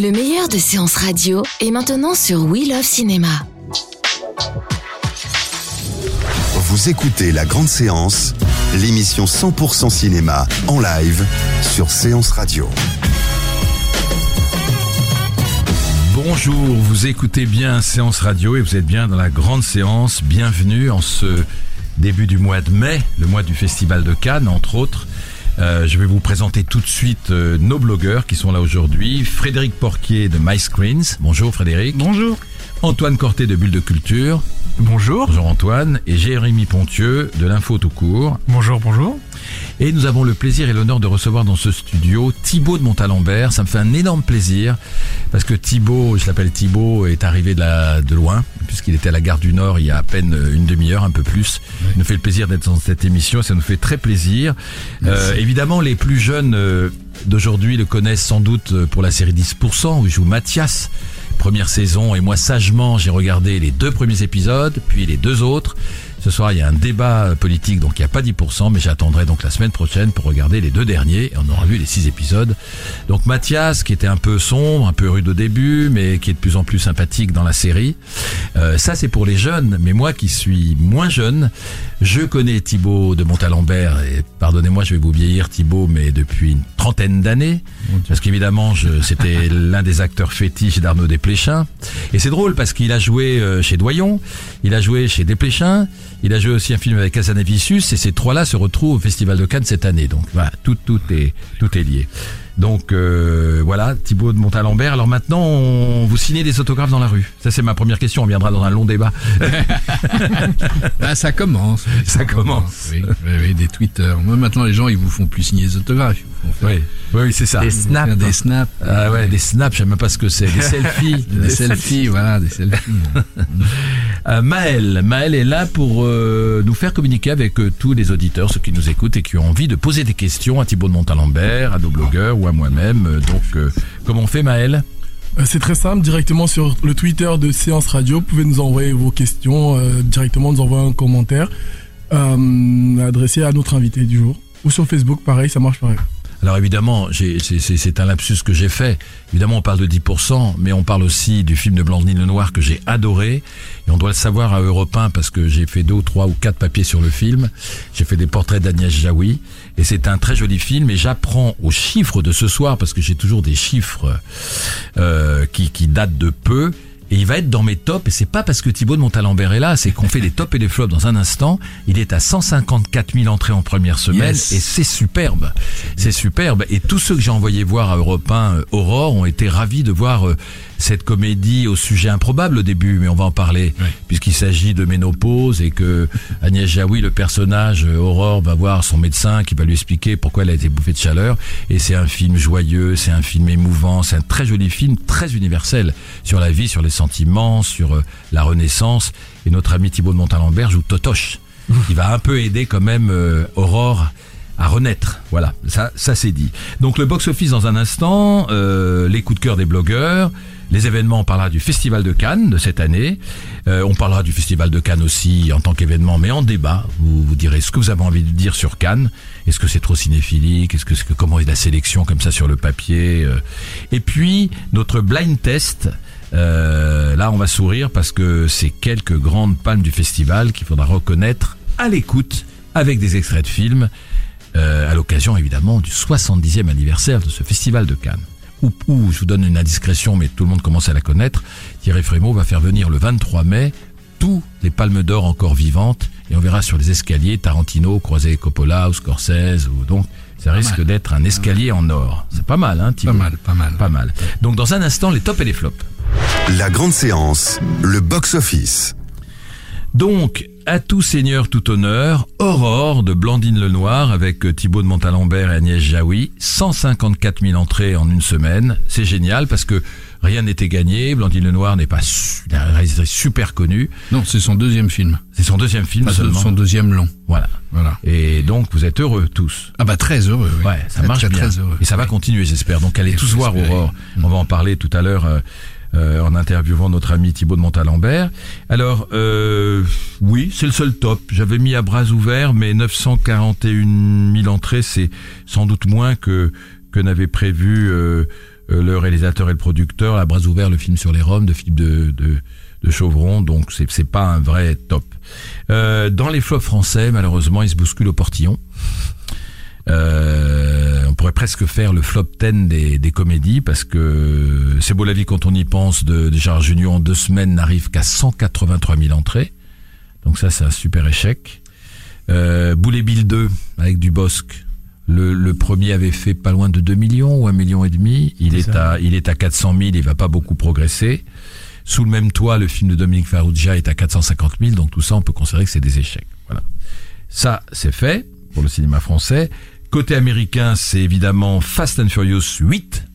Le meilleur de séances radio est maintenant sur We Love Cinéma. Vous écoutez La Grande Séance, l'émission 100% cinéma en live sur Séance Radio. Bonjour, vous écoutez bien Séance Radio et vous êtes bien dans la grande séance. Bienvenue en ce début du mois de mai, le mois du Festival de Cannes, entre autres. Euh, je vais vous présenter tout de suite euh, nos blogueurs qui sont là aujourd'hui. Frédéric Porquier de MyScreens. Bonjour Frédéric. Bonjour. Antoine Corté de Bulle de Culture. Bonjour. Bonjour Antoine. Et Jérémy Pontieux de l'Info tout court. Bonjour, bonjour. Et nous avons le plaisir et l'honneur de recevoir dans ce studio Thibaut de Montalembert. Ça me fait un énorme plaisir parce que Thibaut, je l'appelle Thibaut, est arrivé de, la, de loin puisqu'il était à la gare du Nord il y a à peine une demi-heure, un peu plus. Il nous fait le plaisir d'être dans cette émission. Ça nous fait très plaisir. Euh, évidemment, les plus jeunes euh, d'aujourd'hui le connaissent sans doute euh, pour la série 10% où il joue Mathias première saison et moi sagement j'ai regardé les deux premiers épisodes puis les deux autres. Ce soir il y a un débat politique donc il n'y a pas 10% mais j'attendrai donc la semaine prochaine pour regarder les deux derniers et on aura vu les six épisodes. Donc Mathias qui était un peu sombre, un peu rude au début mais qui est de plus en plus sympathique dans la série. Euh, ça c'est pour les jeunes mais moi qui suis moins jeune, je connais Thibaut de Montalembert et pardonnez-moi je vais vous vieillir Thibaut mais depuis une trentaine d'années parce qu'évidemment c'était l'un des acteurs fétiches d'Arnaud Desplechin et c'est drôle parce qu'il a joué euh, chez Doyon, il a joué chez Desplechin, il a joué aussi un film avec Casanavicius et ces trois-là se retrouvent au Festival de Cannes cette année. Donc voilà, tout, tout est tout est lié. Donc euh, voilà, Thibaut de Montalembert. Alors maintenant, on, vous signez des autographes dans la rue. Ça c'est ma première question. On viendra dans un long débat. Bah, ça commence. Ça commence. Oui, oui, oui, des Twitter. Moi, maintenant, les gens, ils vous font plus signer des autographes. Ils vous font faire, Oui, oui, c'est ça. des snaps. Des snaps. Ah ouais, des snaps, je sais même pas ce que c'est. Des selfies. Des selfies, voilà, des selfies. Euh, Maël, Maël est là pour euh, nous faire communiquer avec euh, tous les auditeurs, ceux qui nous écoutent et qui ont envie de poser des questions à Thibaut de Montalembert, à nos blogueurs ou à moi-même. Euh, Donc, euh, comment on fait Maël Euh, C'est très simple, directement sur le Twitter de Séance Radio, vous pouvez nous envoyer vos questions, directement nous envoyer un commentaire adressé à notre invité du jour. Ou sur Facebook, pareil, ça marche pareil. Alors évidemment, c'est- un lapsus que j'ai fait. Évidemment, on parle de 10%, mais on parle aussi du film de Blandine Lenoir que j'ai adoré. Et on doit le savoir à Europe 1 parce que j'ai fait deux trois ou quatre papiers sur le film. J'ai fait des portraits d'Agnès Jaoui. Et c'est un très joli film. Et j'apprends aux chiffres de ce soir, parce que j'ai toujours des chiffres euh, qui, qui datent de peu. Et il va être dans mes tops, et c'est pas parce que Thibaut de Montalembert est là, c'est qu'on fait des tops et des flops dans un instant. Il est à 154 000 entrées en première semaine, Yes. et c'est superbe. C'est superbe. Et tous ceux que j'ai envoyés voir à Europe 1, euh, Aurore, ont été ravis de voir euh, cette comédie au sujet improbable au début, mais on va en parler, Oui. puisqu'il s'agit de ménopause et que Agnès Jaoui, le personnage euh, Aurore, va voir son médecin qui va lui expliquer pourquoi elle a été bouffée de chaleur. Et c'est un film joyeux, c'est un film émouvant, c'est un très joli film, très universel sur la vie, sur les sentiments, sur euh, la renaissance. Et notre ami Thibaut de Montalembert joue Totoche. Il va un peu aider quand même euh, Aurore à renaître. Voilà, ça, ça c'est dit. Donc le box-office dans un instant, euh, les coups de cœur des blogueurs, les événements, on parlera du Festival de Cannes de cette année. Euh, on parlera du Festival de Cannes aussi en tant qu'événement, mais en débat. Vous, vous direz ce que vous avez envie de dire sur Cannes. Est-ce que c'est trop cinéphilique? Est-ce que, comment est la sélection comme ça sur le papier Euh, Et puis notre blind test. Euh, là, on va sourire parce que c'est quelques grandes palmes du festival qu'il faudra reconnaître à l'écoute avec des extraits de films à l'occasion évidemment du 70e anniversaire de ce festival de Cannes. Où, où, je vous donne une indiscrétion, mais tout le monde commence à la connaître, Thierry Frémaux va faire venir le 23 mai tous les palmes d'or encore vivantes, et on verra sur les escaliers Tarantino, croisé Coppola ou Scorsese, ou donc ça risque d'être un escalier en or. C'est pas mal, hein, Pas Thibaut mal, pas mal. Pas mal. Donc dans un instant, les tops et les flops. La Grande Séance, le box-office. Donc, à tout seigneur, tout honneur, Aurore de Blandine Lenoir avec euh, Thibaut de Montalembert et Agnès Jaoui, 154 000 entrées en une semaine. C'est génial parce que rien n'était gagné. Blandine Lenoir n'est pas réalisatrice super connue. Non, c'est son deuxième film. C'est son deuxième film Enfin, seulement. son deuxième long. Voilà. Voilà. Et donc, vous êtes heureux tous. Ah bah très heureux. Oui. Ouais, ça marche très, bien. Très heureux. Et ça va continuer, j'espère. Donc, allez tous voir. Aurore. On va en parler tout à l'heure. euh, euh, en interviewant notre ami Thibaut de Montalembert. Alors, euh, oui, c'est le seul top. J'avais mis à bras ouverts, mais 941 000 entrées, c'est sans doute moins que que n'avait prévu euh, Euh, le réalisateur et le producteur, à bras ouverts, le film sur les Roms de Philippe de, de, de Chauvron, donc c'est c'est pas un vrai top. Euh, dans les flops français, malheureusement, ils se bousculent au portillon. Euh, on pourrait presque faire le flop 10 des, des comédies parce que c'est beau la vie quand on y pense de, de Gérard Junior en deux semaines n'arrive qu'à 183 000 entrées. Donc ça, c'est un super échec. Euh, Boulet Bill 2 avec Dubosc. Le, le premier avait fait pas loin de 2 millions ou 1 million et demi. Il est, à, il est à 400 000, il va pas beaucoup progresser. Sous le même toit, le film de Dominique Farrugia est à 450 000, donc tout ça, on peut considérer que c'est des échecs. Voilà. Ça, c'est fait pour le cinéma français. Côté américain, c'est évidemment Fast and Furious 8,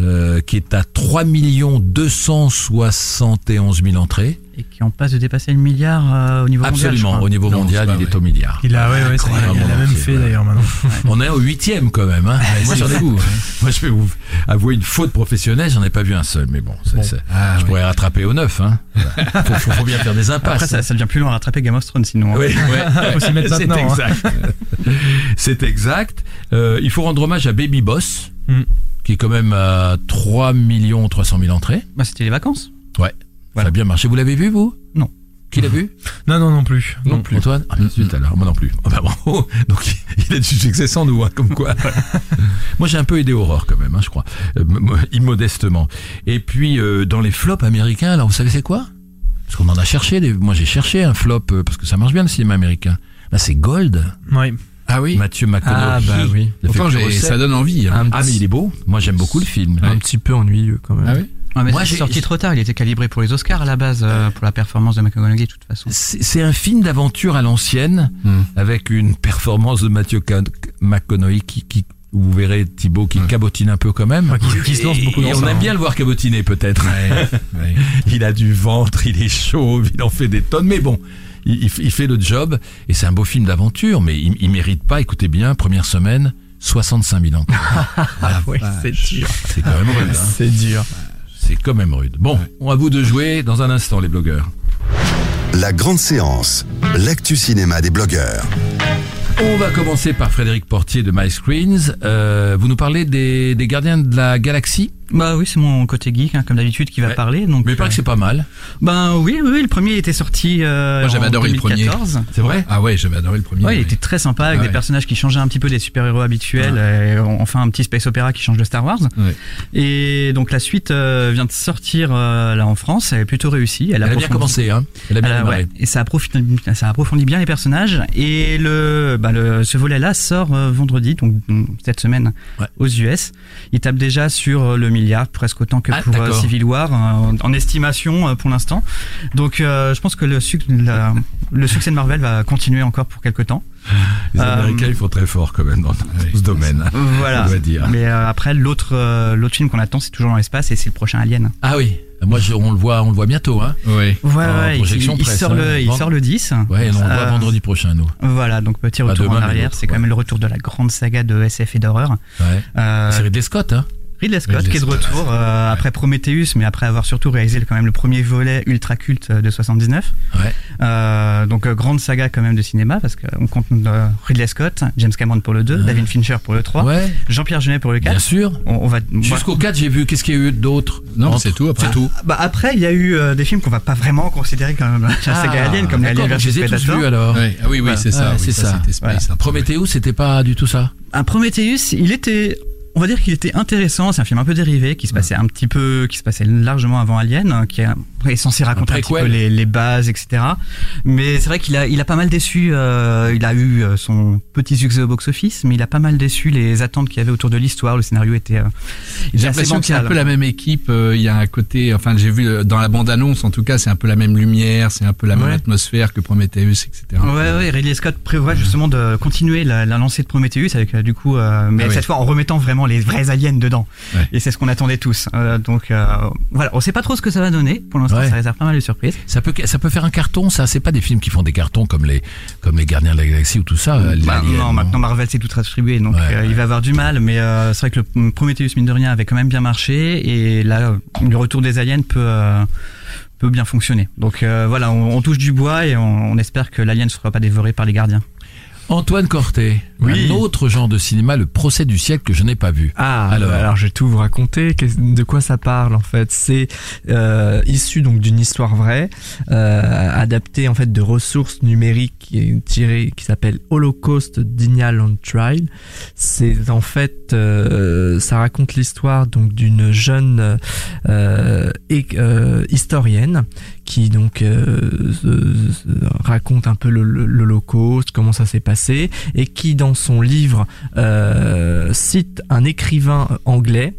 euh, qui est à 3 271 000 entrées. Et qui en passe de dépasser le milliard euh, au niveau mondial. Absolument, au niveau Non, mondial, il est au milliard. Il a, ouais, ouais, ça il a même fait d'ailleurs maintenant. On est au huitième quand même. Hein. moi, j'en ai, moi, je vais vous avouer une faute professionnelle, j'en ai pas vu un seul, mais bon, ça, ça- Ah, je pourrais rattraper au neuf. Hein. faut, faut, faut bien faire des impasses. Après, ça, ça devient plus long à rattraper Game of Thrones sinon. hein. Oui, ouais. Faut s'y mettre c'est maintenant, hein. exact. c'est exact. Euh, il faut rendre hommage à Baby Boss, Mm. qui est quand même à 3 300 000 entrées. Bah, c'était les vacances. Ouais, ça Voilà. a bien marché. Vous l'avez vu, vous? Non. Qui l'a vu? Non, non, non plus. Non plus. Antoine? Ah, zut, alors, moi non plus. Ah bah, bravo. Donc il a du succès sans nous, hein, comme quoi. moi j'ai un peu aidé Aurore quand même, hein, je crois, Euh, immodestement. Et puis euh, dans les flops américains, alors vous savez c'est quoi? Parce qu'on en a cherché. Des... Moi j'ai cherché un flop euh, parce que ça marche bien le cinéma américain. Là c'est Gold. Ouais. Ah oui. Mathieu McConaughey. Ah, bah oui. Que j'ai- recette. ça donne envie. hein. Ah mais il est beau. Moi j'aime beaucoup le film. Un petit peu ennuyeux quand même. Ah oui Ah, mais Moi, c'est j'ai- sorti trop tard. Il était calibré pour les Oscars à la base euh, pour la performance de McConaughey de toute façon. C'est un film d'aventure à l'ancienne Hmm. avec une performance de Mathieu McConaughey qui, qui vous verrez Thibaut qui cabotine un peu quand même. Ouais, qui- qui se lance beaucoup Et dans on ça, aime hein. bien le voir cabotiner peut-être. Ouais. il a du ventre, il est chauve, il en fait des tonnes, mais bon, il, il f- il fait le job et c'est un beau film d'aventure, mais il, il mérite pas. Écoutez bien, première semaine, 65 000 ans. Ah ouais, c'est dur. C'est quand même rude. hein. C'est dur. C'est quand même rude. Bon, on à vous de jouer dans un instant, les blogueurs. La grande séance, l'actu cinéma des blogueurs. On va commencer par Frédéric Portier de My Screens. Euh, vous nous parlez des, des gardiens de la galaxie? Bah oui, c'est mon côté geek hein, comme d'habitude qui va Ouais. parler. Donc, Mais il paraît que c'est pas mal. Ben oui, oui, oui, le premier était sorti euh, Moi, j'avais en adoré le premier. 2014. C'est vrai? Ah ouais, j'avais adoré le premier. Ouais, il était très sympa avec Ah des personnages qui changeaient un petit peu des super-héros habituels. et on fait un petit space opéra qui change de Star Wars. Et donc la suite euh, vient de sortir euh, là en France. Elle est plutôt réussie. Elle, Elle a bien commencé, hein. Elle a bien Elle a- démarré. ouais, et ça approfondit, ça approfondit bien les personnages. Et le, bah le ce volet-là sort euh, vendredi, donc cette semaine, aux US. Il tape déjà sur euh, le milliard, presque autant que Ah, pour euh. Civil War, euh, en estimation euh, pour l'instant. Donc euh, je pense que le, suc- la- le succès de Marvel va continuer encore pour quelques temps. Les Euh, Américains, ils font très fort quand même dans, ce domaine. hein. Voilà. On doit dire. Mais euh, après, l'autre euh, l'autre film qu'on attend, c'est toujours dans l'espace et c'est le prochain Alien. Ah oui, moi je- on le voit, on le voit bientôt, hein. En ouais, il, projection il presse, sort hein. le, il Vend- sort le 10. Ouais, on le voit Euh, vendredi prochain, nous. Voilà, donc petit retour demain, en arrière. C'est quand ouais. même le retour de la grande saga de SF et d'horreur. Ouais. Euh, C'est Ridley Scott, hein. Ridley Scott Ridley qui est de retour euh, après Prometheus, mais après avoir surtout réalisé quand même le premier volet ultra culte de 79. Ouais. Euh, donc euh, grande saga quand même de cinéma parce qu'on compte euh, Ridley Scott, James Cameron pour le 2, Ouais. David Fincher pour le 3, Ouais, Jean-Pierre Jeunet pour le 4. bien sûr. On, on va Jusqu'au 4, j'ai vu, qu'est-ce qu'il y a eu d'autre? Non, c'est tout après. C'est tout. bah après il y a eu euh, des films qu'on va pas vraiment considérer comme la saga Alien comme Ah, Alien les ai tous Predator. alors. Ouais. Ah oui, oui, Voilà. c'est ça. Ouais, oui, c'est ça. Peu, Prometheus, c'était pas du tout ça? Un Prometheus, il était, on va dire qu'il était intéressant. C'est un film un peu dérivé qui se passait un petit peu, qui se passait largement avant Alien, hein, qui est, censé raconter un, petit peu les, les bases, etc. Mais c'est vrai qu'il a, il a pas mal déçu. euh, il a eu euh, son petit succès au box-office, mais il a pas mal déçu les attentes qu'il y avait autour de l'histoire. Le scénario était, euh, J'ai l'impression que c'est un peu la même équipe. euh, Il y a un côté, enfin, j'ai vu dans la bande-annonce, en tout cas, c'est un peu la même lumière, c'est un peu la même Ouais. atmosphère que Prometheus, etc. Ouais, ouais, Ridley Scott prévoit justement de continuer la, la lancée de Prometheus avec du coup, mais Ah oui. cette fois en remettant vraiment les vrais aliens dedans. Ouais. Et c'est ce qu'on attendait tous. Euh, donc euh, voilà, on sait pas trop ce que ça va donner. Pour l'instant, Ouais. ça réserve pas mal de surprises. Ça peut, ça peut faire un carton, ça. C'est pas des films qui font des cartons comme les, comme les Gardiens de la Galaxie ou tout ça. euh, les Bah, Aliens, non, maintenant Marvel s'est tout distribué, donc Ouais, il va avoir du mal. Mais c'est vrai que le Prometheus mine de rien avait quand même bien marché, et là, le retour des aliens peut peut bien fonctionner. Donc euh, voilà, on, on touche du bois et on, on espère que l'alien ne sera pas dévoré par les gardiens. Antoine Corté, Oui. un autre genre de cinéma, le procès du siècle que je n'ai pas vu. Ah, Alors. alors, je vais tout vous raconter. De quoi ça parle en fait? C'est euh, issu donc d'une histoire vraie, euh, adaptée en fait de ressources numériques qui tirée, qui s'appelle Holocaust Denial on Trial. C'est en fait, euh, ça raconte l'histoire donc d'une jeune historienne qui donc euh, raconte un peu le- le- l'Holocauste, comment ça s'est passé, et qui dans son livre euh, cite un écrivain anglais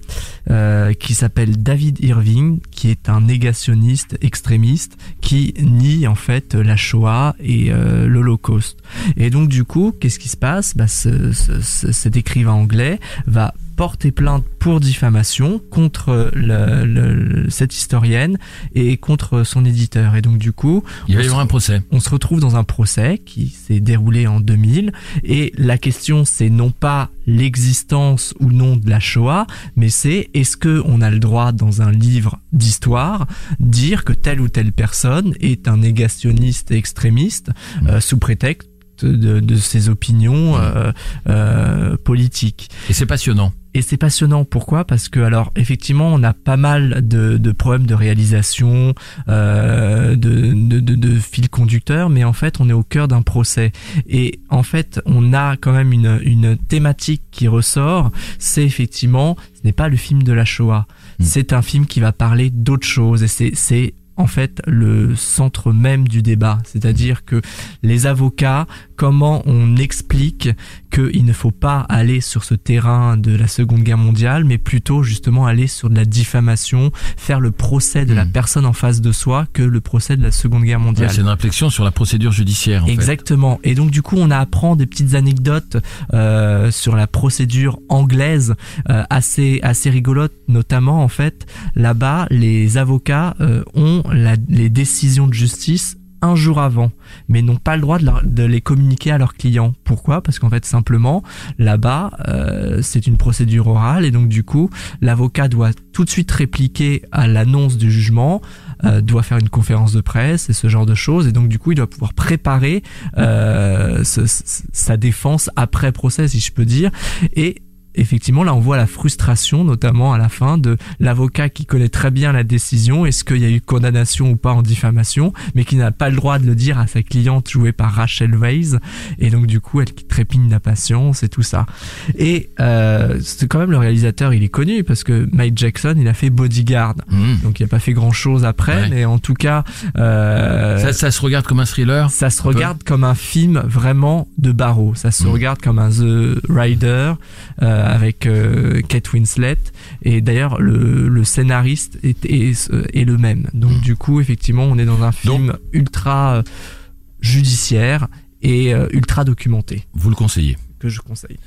euh, qui s'appelle David Irving, qui est un négationniste extrémiste qui nie en fait la Shoah et l'Holocauste. Et donc du coup, qu'est-ce qui se passe? Bah, ce- ce- ce- Cet écrivain anglais va porter plainte pour diffamation contre le- le- cette historienne et contre son éditeur. Et donc du coup, Il va y on se- avoir un procès. on se retrouve dans un procès qui s'est déroulé en 2000 et la question c'est non pas l'existence ou non de la Shoah, mais c'est est-ce que on a le droit dans un livre d'histoire dire que telle ou telle personne est un négationniste extrémiste euh, sous prétexte de, de ses opinions euh, euh, politiques. Et c'est passionnant. Et c'est passionnant. Pourquoi? Parce que alors effectivement, on a pas mal de, de problèmes de réalisation, euh, de, de, de, de fil conducteur, mais en fait, on est au cœur d'un procès. Et en fait, on a quand même une, une thématique qui ressort. C'est effectivement, ce n'est pas le film de la Shoah. Mm. C'est un film qui va parler d'autre chose. Et c'est en fait le centre même du débat. C'est-à-dire que les avocats, comment on explique qu'il ne faut pas aller sur ce terrain de la Seconde Guerre mondiale, mais plutôt justement aller sur de la diffamation, faire le procès de la Mm. personne en face de soi que le procès de la Seconde Guerre Ouais, mondiale. c'est une réflexion sur la procédure judiciaire. En fait. Exactement. Et donc du coup, on apprend des petites anecdotes euh, sur la procédure anglaise euh, assez assez rigolote, notamment en fait là-bas, les avocats euh, ont la- les décisions de justice un jour avant, mais n'ont pas le droit de, les communiquer à leurs clients. Pourquoi? Parce qu'en fait, simplement, là-bas, euh, c'est une procédure orale et donc du coup, l'avocat doit tout de suite répliquer à l'annonce du jugement, euh, doit faire une conférence de presse et ce genre de choses, et donc du coup, il doit pouvoir préparer euh, sa défense après procès, si je peux dire, et effectivement, là, on voit la frustration, notamment à la fin, de l'avocat qui connaît très bien la décision, est-ce qu'il y a eu condamnation ou pas en diffamation, mais qui n'a pas le droit de le dire à sa cliente jouée par Rachel Weisz, et donc du coup, elle qui trépigne d'impatience et tout ça. Et euh, c'est quand même le réalisateur, il est connu, parce que Mike Jackson, il a fait Bodyguard. Mmh. Donc il a pas fait grand chose après, Ouais. mais en tout cas, euh, Ça, ça se regarde comme un thriller. ça se peu. regarde comme un film vraiment de barreau. Ça se Mm. regarde comme un The Rider euh, avec euh, Kate Winslet. Et d'ailleurs, le, le scénariste est, est, est le même. Donc Mm. du coup, effectivement, on est dans un film ultra euh, judiciaire et euh, ultra documenté Vous le conseillez. que je conseille.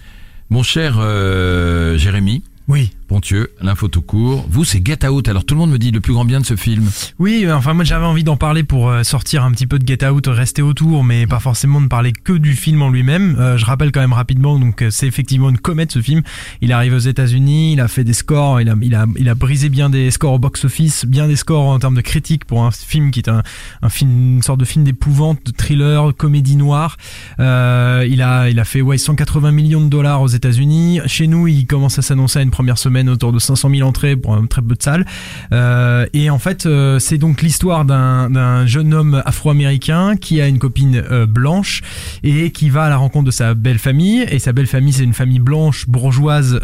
Mon cher euh, Jérémy Oui. Pontieux, l'info tout court. Vous, c'est Get Out. Alors tout le monde me dit le plus grand bien de ce film. Oui, euh, enfin moi j'avais envie d'en parler pour euh, sortir un petit peu de Get Out, rester autour, mais pas forcément de parler que du film en lui-même. Euh, je rappelle quand même rapidement, donc c'est effectivement une comète ce film. Il arrive aux États-Unis, il a fait des scores, il a, il a, il a brisé bien des scores au box-office, bien des scores en termes de critique pour un film qui est un, un film, une sorte de film d'épouvante, de thriller, comédie noire. Il a, il a fait ouais 180 millions de dollars aux États-Unis. Chez nous, il commence à s'annoncer à une première semaine autour de 500 000 entrées pour un très peu de salles. Euh, et en fait, euh, c'est donc l'histoire d'un jeune homme afro-américain qui a une copine euh, blanche et qui va à la rencontre de sa belle famille. Et sa belle famille, c'est une famille blanche bourgeoise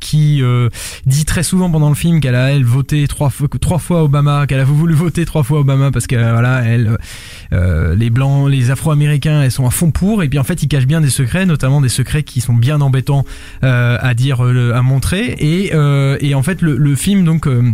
qui dit très souvent pendant le film qu'elle a elle voté trois trois fois Obama, qu'elle a voulu voter trois fois Obama parce que voilà, elle, les blancs, les Afro-américains, elles sont à fond pour. Et puis en fait, ils cachent bien des secrets, notamment des secrets qui sont bien embêtants à dire, à montrer. Et, euh, et en fait, le, film donc euh,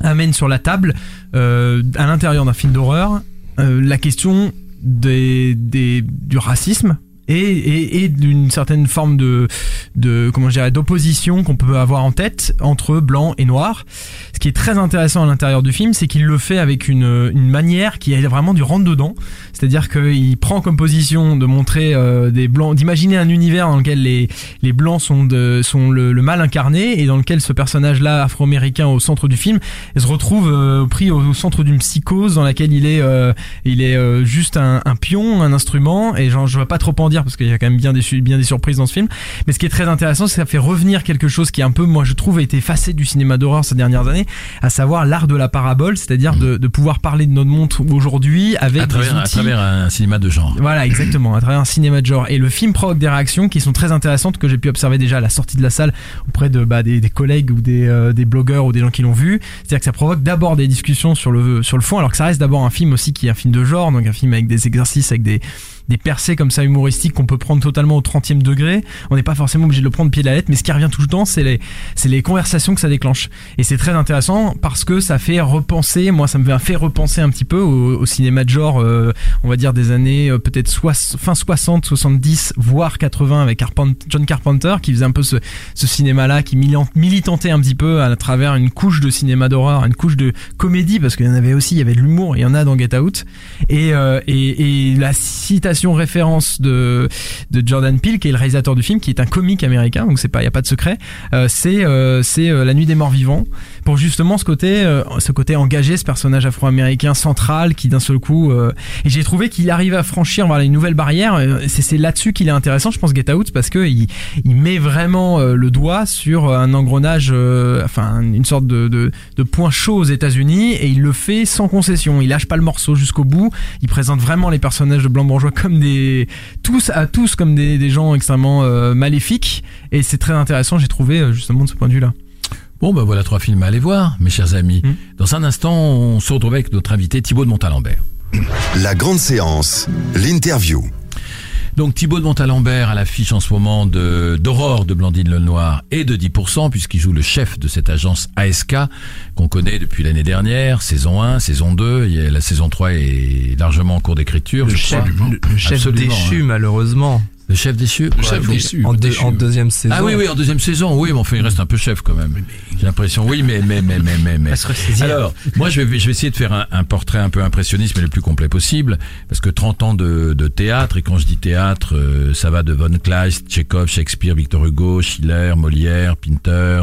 amène sur la table, euh, à l'intérieur d'un film d'horreur, la question du racisme. Et, et, et d'une certaine forme de, de comment je dirais d'opposition qu'on peut avoir en tête entre blanc et noir. Ce qui est très intéressant à l'intérieur du film, c'est qu'il le fait avec une, une manière qui est vraiment du rentre dedans. C'est-à-dire qu'il prend comme position de montrer euh, des blancs, d'imaginer un univers dans lequel les, les blancs sont, de, sont le, le mal incarné et dans lequel ce personnage-là afro-américain au centre du film se retrouve euh, pris au, centre d'une psychose dans laquelle il est, euh, il est euh, juste un, un pion, un instrument. Et genre, je vais pas trop en dire dire parce qu'il y a quand même bien des, bien des surprises dans ce film. Mais ce qui est très intéressant, c'est que ça fait revenir quelque chose qui un peu, moi je trouve, a été effacé du cinéma d'horreur ces dernières années, à savoir l'art de la parabole, c'est-à-dire de, de pouvoir parler de notre monde aujourd'hui avec à des travers, à outils. travers un cinéma de genre. Voilà, exactement, à travers un cinéma de genre. Et le film provoque des réactions qui sont très intéressantes que j'ai pu observer déjà à la sortie de la salle auprès de bah, des, des collègues ou des, euh, des blogueurs ou des gens qui l'ont vu. C'est-à-dire que ça provoque d'abord des discussions sur le, sur le fond, alors que ça reste d'abord un film aussi qui est un film de genre, donc un film avec des exercices, avec des, des percées comme ça humoristiques qu'on peut prendre totalement au 30e degré. On n'est pas forcément obligé de le prendre pied de la lettre, mais ce qui revient tout le temps, c'est les, les conversations que ça déclenche. Et c'est très intéressant parce que ça fait repenser, moi ça me fait repenser un petit peu au, cinéma de genre, euh, on va dire des années euh, peut-être fin 60, 70, voire 80 avec John Carpenter qui faisait un peu ce, ce cinéma-là, qui militantait un petit peu à travers une couche de cinéma d'horreur, une couche de comédie, parce qu'il y en avait aussi, il y avait de l'humour, il y en a dans Get Out. Et, euh, et, et la citation référence de, de Jordan Peele, qui est le réalisateur du film, qui est un comique américain, donc c'est pas, il y a pas de secret, euh, c'est euh, euh, La Nuit des Morts Vivants, pour justement ce côté, euh, ce côté engagé, ce personnage afro-américain central qui d'un seul coup, euh, et j'ai trouvé qu'il arrive à franchir voilà une nouvelle barrière. euh, C'est là-dessus qu'il est intéressant, je pense, Get Out, parce que il, il met vraiment euh, le doigt sur un engrenage, euh, enfin une sorte de, de, de point chaud aux États-Unis, et il le fait sans concession. Il lâche pas le morceau jusqu'au bout. Il présente vraiment les personnages de blanc bourgeois comme des tous à tous comme des, des gens extrêmement euh, maléfiques, et c'est très intéressant. J'ai trouvé justement de ce point de vue-là. Bon, ben voilà trois films à aller voir, mes chers amis. Mm. Dans un instant, on se retrouve avec notre invité Thibaut de Montalembert. La grande séance, l'interview. Donc Thibaut de Montalembert à l'affiche en ce moment de d'Aurore de Blandine Lenoir et de 10% puisqu'il joue le chef de cette agence ASK qu'on connaît depuis l'année dernière, saison 1, saison 2, et la saison 3 est largement en cours d'écriture, Le je chef, crois. le, le chef Absolument, déchu, hein. malheureusement. Le chef déchu Le chef faut- déçu. En, deux- déchu. en deuxième saison. Ah oui, oui, en deuxième saison, oui, mais enfin, il reste un peu chef quand même. J'ai l'impression, oui, mais, mais, mais, mais, mais, mais. Alors, moi, je vais, je vais essayer de faire un, un portrait un peu impressionniste, mais le plus complet possible, parce que 30 ans de, de théâtre, et quand je dis théâtre, euh, ça va de Von Kleist, Tchekhov, Shakespeare, Victor Hugo, Schiller, Molière, Pinter,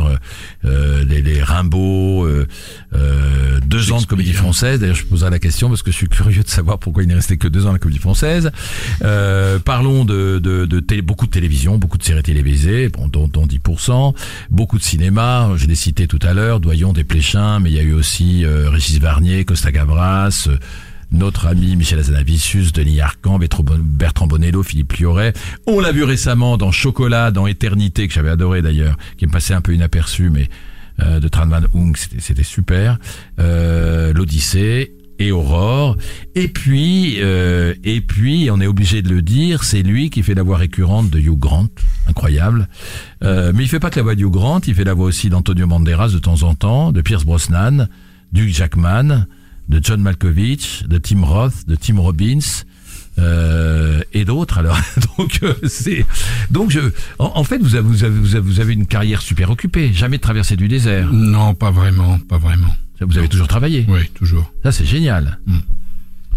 euh, les, les Rimbaud, euh, euh, deux ans de comédie française. D'ailleurs, je poserai la question parce que je suis curieux de savoir pourquoi il n'est resté que deux ans à la comédie française. Euh, parlons de, de, de télé, beaucoup de télévision, beaucoup de séries télévisées, bon, dont, dont 10%, beaucoup de cinéma, je l'ai cité tout à l'heure, Doyon, Desplechin, mais il y a eu aussi euh, Régis Varnier, Costa Gavras, euh, notre ami Michel Azanavicius, Denis Arcan, Bertrand Bonello, Philippe Lioret. On l'a vu récemment dans Chocolat, dans Éternité, que j'avais adoré d'ailleurs, qui me passait un peu inaperçu, mais euh, de Tran Van c'était c'était super. Euh, L'Odyssée et Aurore. Et puis, euh, et puis, on est obligé de le dire, c'est lui qui fait la voix récurrente de Hugh Grant, incroyable. Euh, mais il fait pas que la voix de Hugh Grant, il fait la voix aussi d'Antonio Banderas de temps en temps, de Pierce Brosnan, d'Hugh Jackman, de John Malkovich, de Tim Roth, de Tim Robbins. euh, et d'autres alors donc c'est donc je en, fait vous avez, vous avez vous avez une carrière super occupée jamais de traversée du désert Non, pas vraiment, pas vraiment. Vous avez toujours travaillé Oui, toujours. ça c'est génial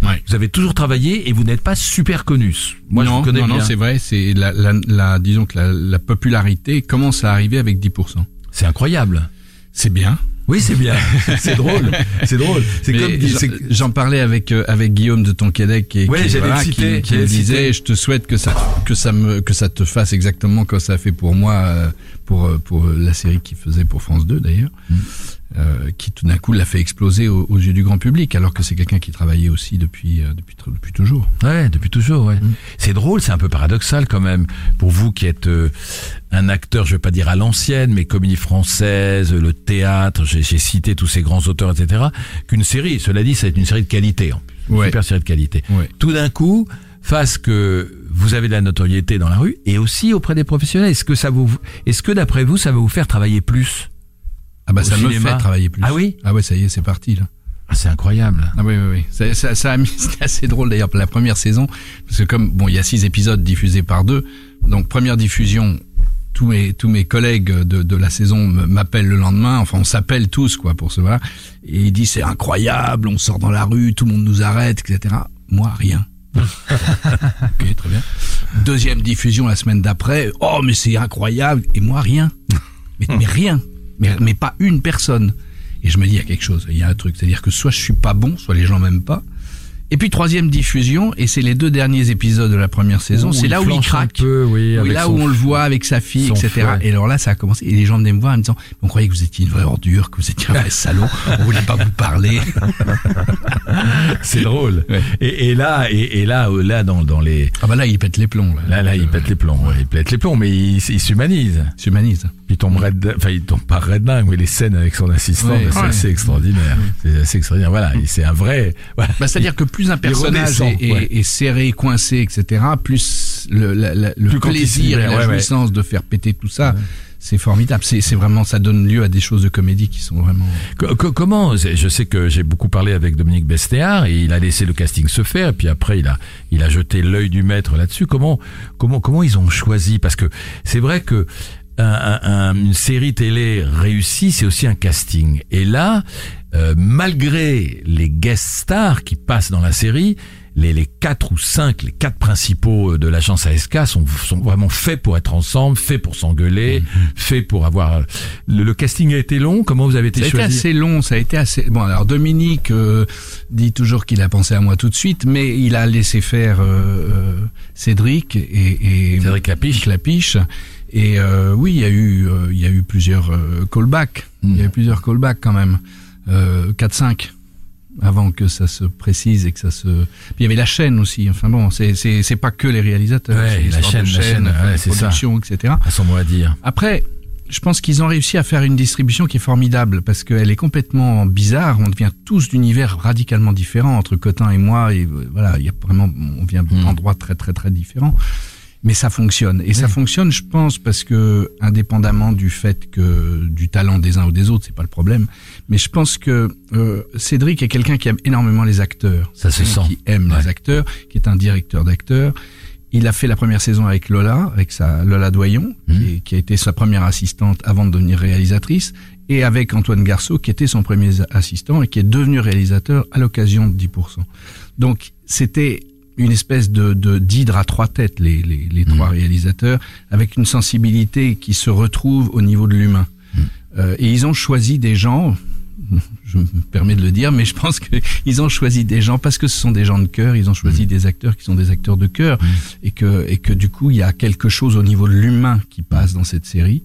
Ouais. vous avez toujours travaillé et vous n'êtes pas super connu. Moi, non, je vous connais non, bien. non, c'est vrai. C'est la, la, la, disons que la, la popularité commence à arriver avec 10%. c'est incroyable. C'est bien. Oui, c'est bien. c'est drôle. C'est drôle. C'est comme j'en- parlais avec euh, avec Guillaume de Tonquédec et Ouais, qui, voilà, citer, qui, me disait je te souhaite que ça que ça me que ça te fasse exactement comme ça a fait pour moi euh, pour euh, pour la série qu'il faisait pour France 2 d'ailleurs Mm. Euh, qui tout d'un coup l'a fait exploser aux, aux yeux du grand public alors que c'est quelqu'un qui travaillait aussi depuis euh, depuis depuis toujours. Ouais, depuis toujours, ouais. Mm. C'est drôle, c'est un peu paradoxal quand même. Pour vous qui êtes euh, un acteur, je vais pas dire à l'ancienne, mais comédie française, le théâtre, j'ai j'ai cité tous ces grands auteurs, etc., qu'une série, cela dit, c'est une série de qualité, en plus. Ouais. Super série de qualité. Ouais. Tout d'un coup, face que vous avez de la notoriété dans la rue et aussi auprès des professionnels, est-ce que ça vous, est-ce que d'après vous, ça va vous faire travailler plus? Ah bah ça me fait travailler plus. Ah oui Ah ouais ça y est c'est parti là. Ah, C'est incroyable. Ah oui, oui, oui. Ça, ça, ça a mis, c'était assez drôle d'ailleurs pour la première saison, parce que comme bon, il y a six épisodes diffusés par deux, donc première diffusion, tous mes tous mes collègues de, de la saison m'appellent le lendemain, enfin on s'appelle tous quoi pour se voir, et il dit c'est incroyable, on sort dans la rue, tout le monde nous arrête, etc. Moi rien. ok, très bien. Deuxième diffusion la semaine d'après, oh mais c'est incroyable, et moi rien. Mais, mais rien, mais, pas une personne. Et je me dis, il y a quelque chose, il y a un truc. C'est-à-dire que soit je suis pas bon, soit les gens m'aiment pas. Et puis troisième diffusion, et c'est les deux derniers épisodes de la première saison, c'est là où il craque. peu, oui, Oui, là où on le voit avec sa fille, etc. fouet. Et alors là, ça a commencé. Et les gens venaient me voir en me disant, on croyait que vous étiez une vraie ordure, que vous étiez un vrai salaud, on voulait pas vous parler. C'est drôle. Ouais. Et, et là, et, et là, euh, là dans, dans les, Ah bah là, il pète les plombs. là, là, il pète les plombs. ouais, il pète les plombs, mais il, il s'humanise. Il s'humanise. Il tombe red, enfin il tombe pas red dingue, mais les scènes avec son assistant, Ouais, c'est assez extraordinaire. C'est assez extraordinaire. Voilà, il- c'est un vrai. Voilà. Bah, C'est-à-dire que plus un personnage est, est- ouais. est serré, coincé, etc., plus le, la- la- le Plus quand il se plaisir et la ouais, jouissance de faire péter tout ça, c'est formidable. C'est vraiment, ça donne lieu à des choses de comédie qui sont vraiment... Co- co- comment Je sais que j'ai beaucoup parlé avec Dominique Bestéard et il a laissé le casting se faire et puis après il a il a jeté l'œil du maître là-dessus. Comment comment comment ils ont choisi? Parce que c'est vrai que un- un- un- une série télé réussie, c'est aussi un casting. Et là, euh, malgré les guest stars qui passent dans la série, les, les quatre ou cinq, les quatre principaux de l'agence ASK sont, sont vraiment faits pour être ensemble, faits pour s'engueuler, faits pour avoir. Le, le casting a été long. Comment vous avez été Ça a été choisi assez long, ça a été assez... Bon, alors Dominique euh, dit toujours qu'il a pensé à moi tout de suite, mais il a laissé faire euh, euh, Cédric et... et Cédric Lapiche. Clapiche. Et euh, oui, il y a eu, euh, il y a eu plusieurs euh, callbacks. Il y a eu plusieurs callbacks quand même. Euh, 4-5 avant que ça se précise et que ça se. Puis il y avait la chaîne aussi. Enfin bon, c'est c'est c'est pas que les réalisateurs. Ouais, la chaîne, la chaîne, enfin, ouais, ça. production, etc. à son mot à dire. Après, je pense qu'ils ont réussi à faire une distribution qui est formidable parce qu'elle est complètement bizarre. On devient tous d'univers radicalement différents entre Cotin et moi. Et euh, voilà, il y a vraiment, on vient Mm. d'endroits très très très différents. Mais ça fonctionne. Et ça fonctionne, je pense, parce que, indépendamment du fait que du talent des uns ou des autres, c'est pas le problème. Mais je pense que euh, Cédric est quelqu'un qui aime énormément les acteurs. Ça se sent. Qui aime Ouais. les acteurs, qui est un directeur d'acteurs. Il a fait la première saison avec Lola, avec sa Lola Doyon, Mhm. qui, est- qui a été sa première assistante avant de devenir réalisatrice, et avec Antoine Garceau, qui était son premier assistant et qui est devenu réalisateur à l'occasion de 10%. Donc c'était une espèce de de- d'hydre à trois têtes, les, les, les trois réalisateurs, avec une sensibilité qui se retrouve au niveau de l'humain. Euh, et ils ont choisi des gens, je me permets de le dire, mais je pense qu'ils ont choisi des gens parce que ce sont des gens de cœur, ils ont choisi des acteurs qui sont des acteurs de cœur, et que et que du coup il y a quelque chose au niveau de l'humain qui passe dans cette série,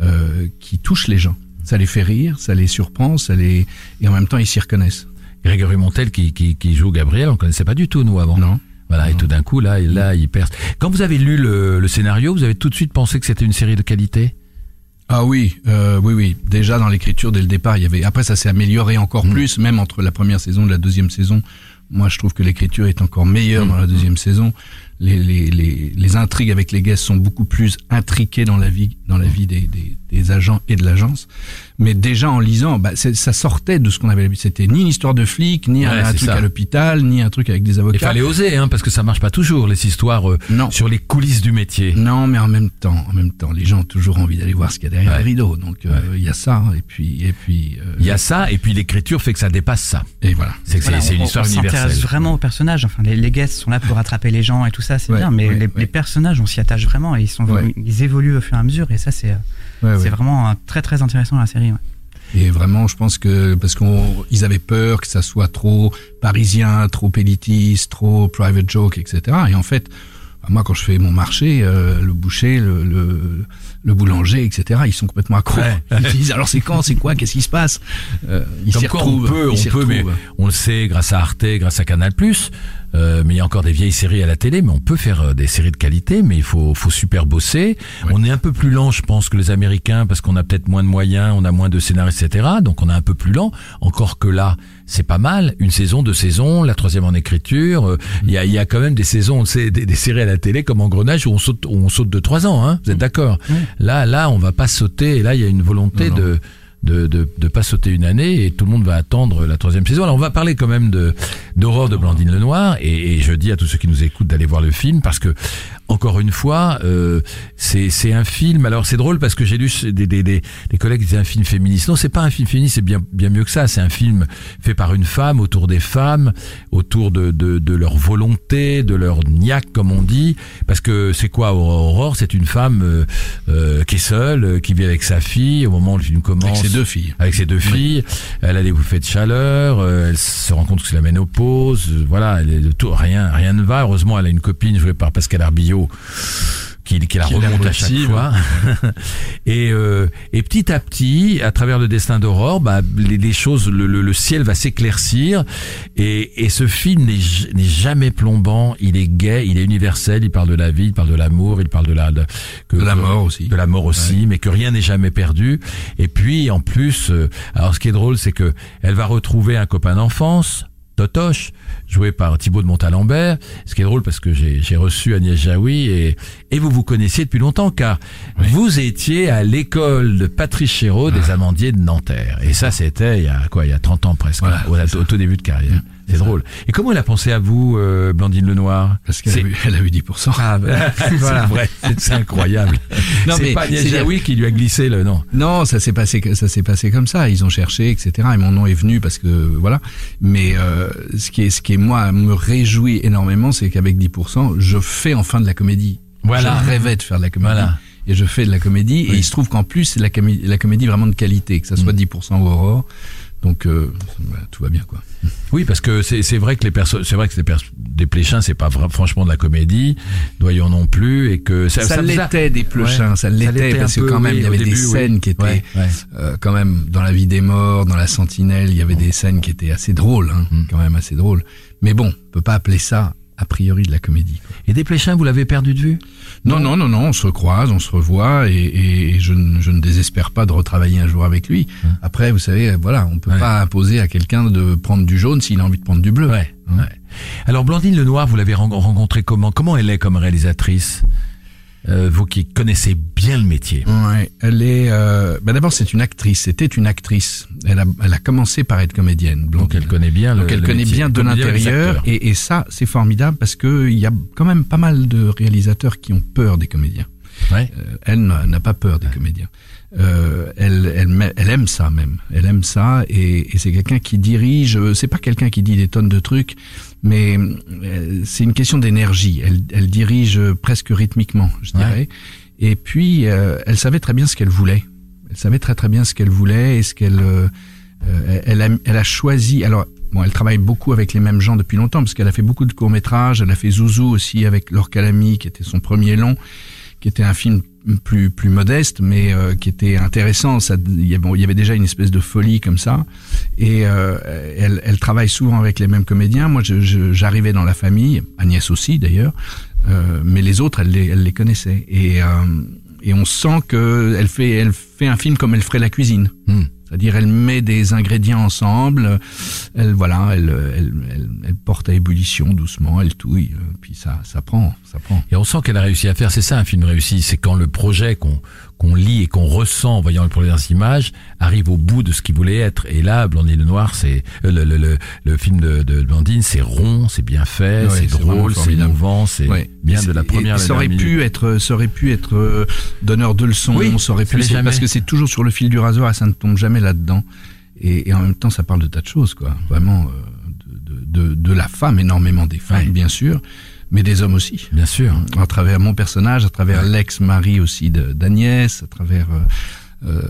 euh, qui touche les gens. Ça les fait rire, ça les surprend, ça les et en même temps ils s'y reconnaissent. Grégory Montel qui, qui, qui joue Gabriel, on connaissait pas du tout nous avant. Non. Voilà, et tout d'un coup là, il- là, il perce. Quand vous avez lu le, le scénario, vous avez tout de suite pensé que c'était une série de qualité? Ah oui, euh, oui, oui. Déjà dans l'écriture dès le départ, il y avait. Après, ça s'est amélioré encore plus, même entre la première saison et la deuxième saison. Moi, je trouve que l'écriture est encore meilleure dans la deuxième saison. Les, les, les, les intrigues avec les guests sont beaucoup plus intriquées dans la vie, dans la vie des, des, des agents et de l'agence. Mais déjà en lisant, bah, c'est- ça sortait de ce qu'on avait l'habitude. C'était ni une histoire de flic, ni un, Ouais, un c'est truc ça. à l'hôpital, ni un truc avec des Il avocats. fallait oser, hein, parce que ça marche pas toujours les histoires euh, Non. sur les coulisses du métier. Non, mais en même temps, en même temps, les gens ont toujours envie d'aller voir ce qu'il y a derrière Ouais. les rideaux. Donc euh, il y a ça, et puis et puis euh, Il y a ça, et puis l'écriture fait que ça dépasse ça. et voilà. C'est Voilà, une on- histoire on s'intéresse vraiment aux personnages. Enfin, les, les guests sont là pour rattraper les gens et tout ça, c'est Ouais, bien. Mais ouais, les, ouais. les personnages, on s'y attache vraiment et ils sont, Ouais. ils évoluent au fur et à mesure. Et ça, c'est, euh, Ouais, c'est ouais. vraiment très très intéressant dans la série. ouais. Et vraiment, je pense que parce qu'ils avaient peur que ça soit trop parisien, trop élitiste, trop private joke, etc. Et en fait, bah, moi, quand je fais mon marché, euh, le boucher, le, le, le boulanger, etc., ils sont complètement accros. Ouais. Ils disent alors c'est quand, c'est quoi, qu'est-ce qui se passe? Euh, Ils s'y retrouvent. on peut, ils on peut, mais on le sait grâce à Arte, grâce à Canal+. Euh, mais il y a encore des vieilles séries à la télé, mais on peut faire euh, des séries de qualité, mais il faut, faut super bosser. Ouais. On est un peu plus lent, je pense, que les Américains, parce qu'on a peut-être moins de moyens, on a moins de scénaristes, etc. Donc on est un peu plus lent. Encore que là, c'est pas mal. Une saison, deux saisons, la troisième en écriture. euh, Il y, a, il y a quand même des saisons, on le sait, des, des séries à la télé comme Engrenage où on saute, où on saute de trois ans. Hein, vous êtes d'accord? Là, là, on va pas sauter. Et là, il y a une volonté Non, non. de de, de de pas sauter une année et tout le monde va attendre la troisième saison. Alors on va parler quand même de d'Aurore de Blandine Lenoir et, et je dis à tous ceux qui nous écoutent d'aller voir le film parce que encore une fois euh, c'est un film. Alors c'est drôle parce que j'ai lu des des des, des collègues qui disaient un film féministe. Non, c'est pas un film féministe, c'est bien bien mieux que ça. C'est un film fait par une femme autour des femmes, autour de de de leur volonté, de leur niaque comme on dit. Parce que c'est quoi Aurore C'est une femme euh, euh, qui est seule, qui vit avec sa fille au moment où le film commence. Avec ses deux filles. avec ses deux filles. Elle a des bouffées de chaleur, euh, elle se rend compte que c'est la ménopause, euh, voilà, elle est de tout, rien, rien ne va. Heureusement, elle a une copine jouée par Pascal Qui, qui la Qui la remonte à chaque fois. et, euh, et petit à petit, à travers le destin d'Aurore, bah, les, les choses, le, le- le ciel va s'éclaircir. Et, et ce film n'est jamais plombant. Il est gai, il est universel. Il parle de la vie, il parle de l'amour, il parle de la de, que- De la mort aussi. de la mort aussi, mais que rien n'est jamais perdu. Et puis en plus, euh, alors ce qui est drôle, c'est que elle va retrouver un copain d'enfance. Totoche, joué par Thibaut de Montalembert. Ce qui est drôle parce que j'ai reçu Agnès Jaoui et, et vous vous connaissiez depuis longtemps car vous étiez à l'école de Patrice Chéreau des Amandiers de Nanterre. Et ça c'était il y a quoi, il y a 30 ans presque, Voilà, au, tout début de carrière. C'est drôle. Et comment elle a pensé à vous, euh, Blandine Lenoir? Parce qu'elle a, C'est- eu- elle a eu 10%. Ah, c'est vrai, c'est- incroyable. Non, c'est mais pas Jaoui qui lui a glissé le nom. Non, ça s'est passé, ça s'est passé comme ça. Ils ont cherché, etc. Et mon nom est venu parce que voilà. Mais euh, ce qui est, ce qui est moi me réjouit énormément, c'est qu'avec 10%, je fais enfin de la comédie. Voilà. Je rêvais de faire de la comédie. Voilà. Et je fais de la comédie. Oui. Et il se trouve qu'en plus, c'est la, comé- la comédie vraiment de qualité, que ça soit Mm. 10% ou Aurore. Donc euh, bah, tout va bien quoi. Oui, parce que c'est c'est vrai que les personnes, c'est vrai que les des Pléchins, c'est pas franchement de la comédie, doyons non plus, et que ça, l'était des pleuchins, Ouais. ça l'était parce que quand même oui, il y avait début, des oui. scènes qui étaient Ouais, ouais. euh, quand même dans la vie des morts, dans la Sentinelle, il y avait des scènes qui étaient assez drôles, hein, Mm. quand même assez drôles. Mais bon, on peut pas appeler ça a priori de la comédie. quoi. Et des Pléchins, vous l'avez perdu de vue? Non, non, non, non, on se recroise, on se revoit, et, et je, ne- je ne désespère pas de retravailler un jour avec lui. Après, vous savez, voilà, on peut Ouais. pas imposer à quelqu'un de prendre du jaune s'il a envie de prendre du bleu. Ouais. Hein. ouais. Alors Blandine Lenoir, vous l'avez ren- rencontrée comment? Comment elle est comme réalisatrice? Euh, Vous qui connaissez bien le métier. Ouais, elle est. Euh, bah D'abord, c'est une actrice. C'était une actrice. Elle a, elle a commencé par être comédienne. Donc elle connaît bien le Donc elle le connaît métier. bien de l'intérieur et, et ça c'est formidable parce que il y a quand même pas mal de réalisateurs qui ont peur des comédiens. Ouais. Euh, elle n'a n'a pas peur des comédiens. Euh, elle, elle, elle aime ça même. Elle aime ça et, et c'est quelqu'un qui dirige. euh, C'est pas quelqu'un qui dit des tonnes de trucs, mais euh, c'est une question d'énergie. Elle, elle dirige euh, presque rythmiquement, je Ouais. dirais. Et puis euh, elle savait très bien ce qu'elle voulait. Elle savait très très bien ce qu'elle voulait et ce qu'elle euh, euh, elle, a, elle a choisi. Alors, bon, elle travaille beaucoup avec les mêmes gens depuis longtemps parce qu'elle a fait beaucoup de courts métrages. Elle a fait Zouzou aussi avec Laure Calamy, qui était son premier long, qui était un film plus plus modeste, mais euh, qui était intéressant. Ça, il y, avait, bon, y avait déjà une espèce de folie comme ça. Et euh, elle, elle travaille souvent avec les mêmes comédiens. Moi, j'arrivais dans la famille, Agnès aussi d'ailleurs, euh, mais les autres, elle les, elle les connaissait. Et euh, et on sent que elle fait elle fait un film comme elle ferait la cuisine. Hmm. C'est-à-dire elle met des ingrédients ensemble, elle voilà, elle, elle, elle, elle porte à ébullition doucement, elle touille, euh, puis ça ça prend, ça prend. Et on sent qu'elle a réussi à faire, c'est ça un film réussi, c'est quand le projet qu'on qu'on lit et qu'on ressent en voyant les premières images arrive au bout de ce qu'il voulait être. Et là, Blondine le Noir, c'est euh, le, le, le, le film de, de Blondine, c'est rond, c'est bien fait, Ouais, c'est drôle, c'est émouvant, c'est Ouais. bien de la première et ça aurait pu être, ça aurait pu être euh, donneur de leçons, Oui, ça aurait pu, parce que c'est toujours sur le fil du rasoir et ça ne tombe jamais là-dedans. Et, et en même temps, ça parle de tas de choses, quoi. Vraiment, euh, de, de, de, de la femme, énormément des femmes, Ouais. bien sûr, mais des hommes aussi. Bien sûr. À travers mon personnage, à travers l'ex-mari aussi d'Agnès, à travers euh, euh,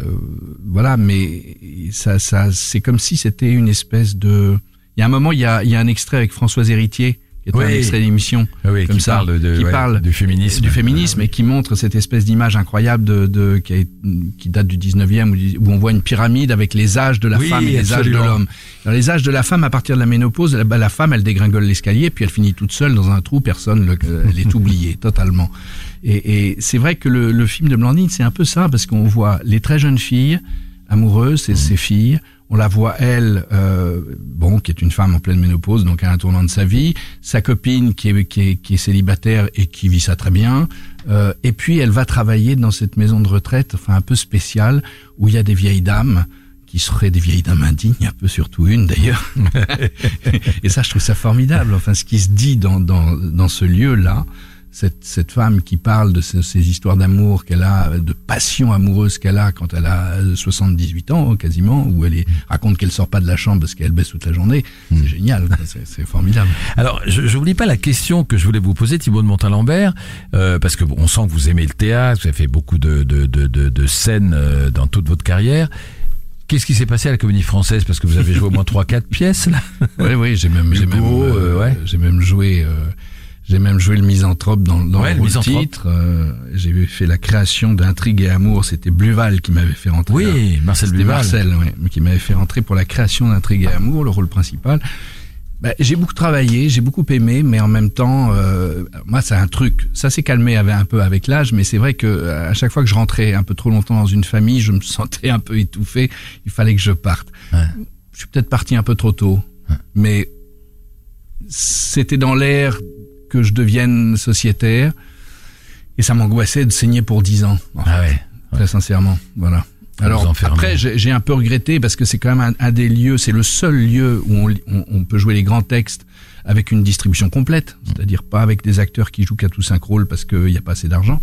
voilà, mais ça, ça, c'est comme si c'était une espèce de. Il y a un moment, il y a, il y a un extrait avec Françoise Héritier, est un Oui. extrait d'émission Ah oui, comme qui ça, parle de, qui ouais, parle du féminisme. du féminisme et qui montre cette espèce d'image incroyable de, de qui, a- qui date du 19e où, où on voit une pyramide avec les âges de la Oui, femme et les âges de l'homme. Dans les âges de la femme, à partir de la ménopause, la, la femme, elle dégringole l'escalier, puis elle finit toute seule dans un trou, personne, le, euh, elle est oubliée totalement. Et, et c'est vrai que le, le film de Blandine, c'est un peu ça, parce qu'on voit les très jeunes filles amoureuses, c'est ses filles. On la voit elle, euh, bon, qui est une femme en pleine ménopause, donc à un tournant de sa vie. Sa copine qui est, qui est, qui est célibataire et qui vit ça très bien. Euh, et puis elle va travailler dans cette maison de retraite, enfin un peu spéciale, où il y a des vieilles dames qui seraient des vieilles dames indignes, un peu surtout une d'ailleurs. et ça, je trouve ça formidable. Enfin, ce qui se dit dans, dans, dans ce lieu-là, cette, cette femme qui parle de ces, ces histoires d'amour qu'elle a, de passion amoureuse qu'elle a quand elle a euh, 78 ans quasiment, où elle est, raconte qu'elle sort pas de la chambre parce qu'elle baisse toute la journée, c'est génial, c'est formidable. Alors, je n'oublie pas la question que je voulais vous poser, Thibaut de Montalembert, euh, parce que bon, on sent que vous aimez le théâtre, vous avez fait beaucoup de, de, de, de, de scènes euh, dans toute votre carrière. Qu'est-ce qui s'est passé à la Comédie Française? Parce que vous avez joué au moins 3-4 pièces là. Oui, oui, j'ai même, j'ai même, Hugo, euh, ouais. j'ai même joué, euh, j'ai même joué le misanthrope dans, dans Ouais, le le titre. euh, j'ai fait la création d'Intrigue et Amour. C'était Bluval qui m'avait fait rentrer. Oui, Marcel Duval. Marcel, ouais, qui m'avait fait rentrer pour la création d'Intrigue et Amour, le rôle principal. Bah, j'ai beaucoup travaillé, j'ai beaucoup aimé, mais en même temps, euh, moi, c'est un truc. Ça s'est calmé avec, un peu avec l'âge, mais c'est vrai que euh, à chaque fois que je rentrais un peu trop longtemps dans une famille, je me sentais un peu étouffé. Il fallait que je parte. Ouais. Je suis peut-être parti un peu trop tôt, mais c'était dans l'air que je devienne sociétaire, et ça m'angoissait de saigner pour 10 ans. en Ah fait, ouais. Très sincèrement, voilà. Alors après, j'ai un peu regretté parce que c'est quand même un, un des lieux, c'est le seul lieu où on, on, on peut jouer les grands textes avec une distribution complète, c'est-à-dire pas avec des acteurs qui jouent qu'à tout cinq rôles parce qu'il n'y a pas assez d'argent.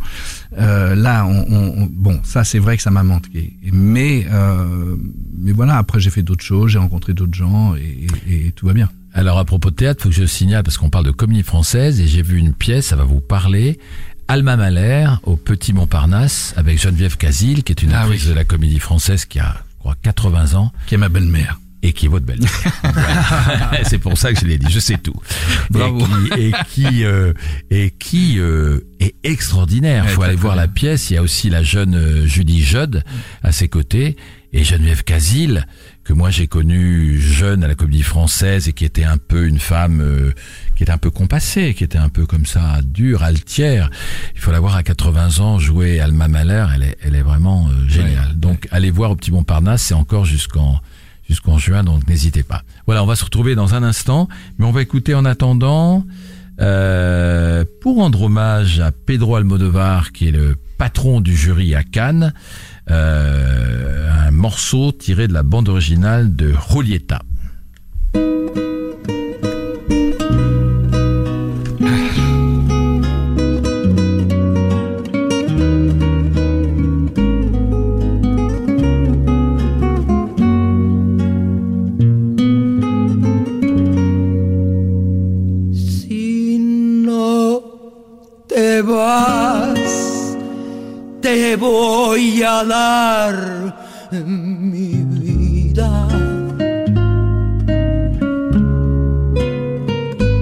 Euh, là, on, on- on- bon, ça c'est vrai que ça m'a manqué, mais euh, mais voilà. Après, j'ai fait d'autres choses, j'ai rencontré d'autres gens et, et- et tout va bien. Alors à propos de théâtre, faut que je signale parce qu'on parle de comédie française et j'ai vu une pièce, ça va vous parler. Alma Mahler au Petit Montparnasse avec Geneviève Casil, qui est une Ah actrice oui. de la comédie française qui a, je crois, 80 ans Qui est ma belle-mère. et qui est votre belle-mère. C'est pour ça que je l'ai dit, je sais tout. Bravo. Et qui, et qui, euh, et qui euh, est extraordinaire. Faut aller voir bien. la pièce. Il y a aussi la jeune euh, Julie Judd à ses côtés et Geneviève Casil que moi j'ai connue jeune à la Comédie Française et qui était un peu une femme euh, qui était un peu compassée, qui était un peu comme ça dure, altière. Il faut la voir à 80 ans jouer Alma Mahler. Elle est, elle est vraiment euh, géniale. Ouais, Donc allez voir au Petit Montparnasse. C'est encore jusqu'en jusqu'en juin, donc n'hésitez pas. Voilà, on va se retrouver dans un instant, mais on va écouter en attendant, euh, pour rendre hommage à Pedro Almodovar, qui est le patron du jury à Cannes, euh, un morceau tiré de la bande originale de Julieta. Te voy a dar mi vida.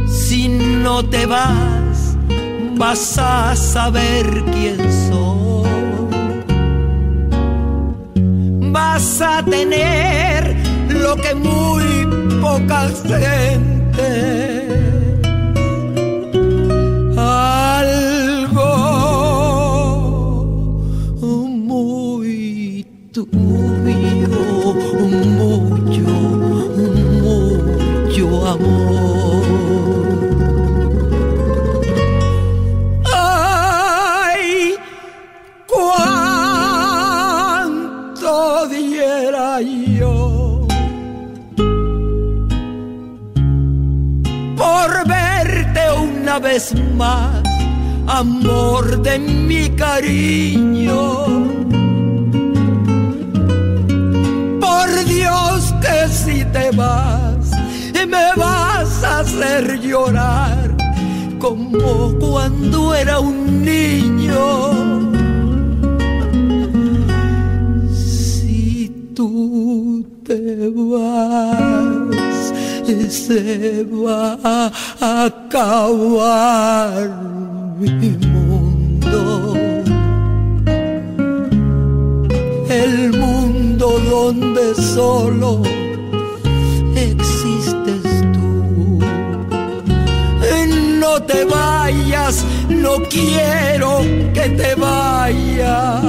Si no te vas, vas a saber quién soy. Vas a tener lo que muy poca gente vez más, amor de mi cariño. Por Dios que si te vas, me vas a hacer llorar como cuando era un niño. Se va a acabar mi mundo. El mundo donde solo existes tú. No te vayas, no quiero que te vayas.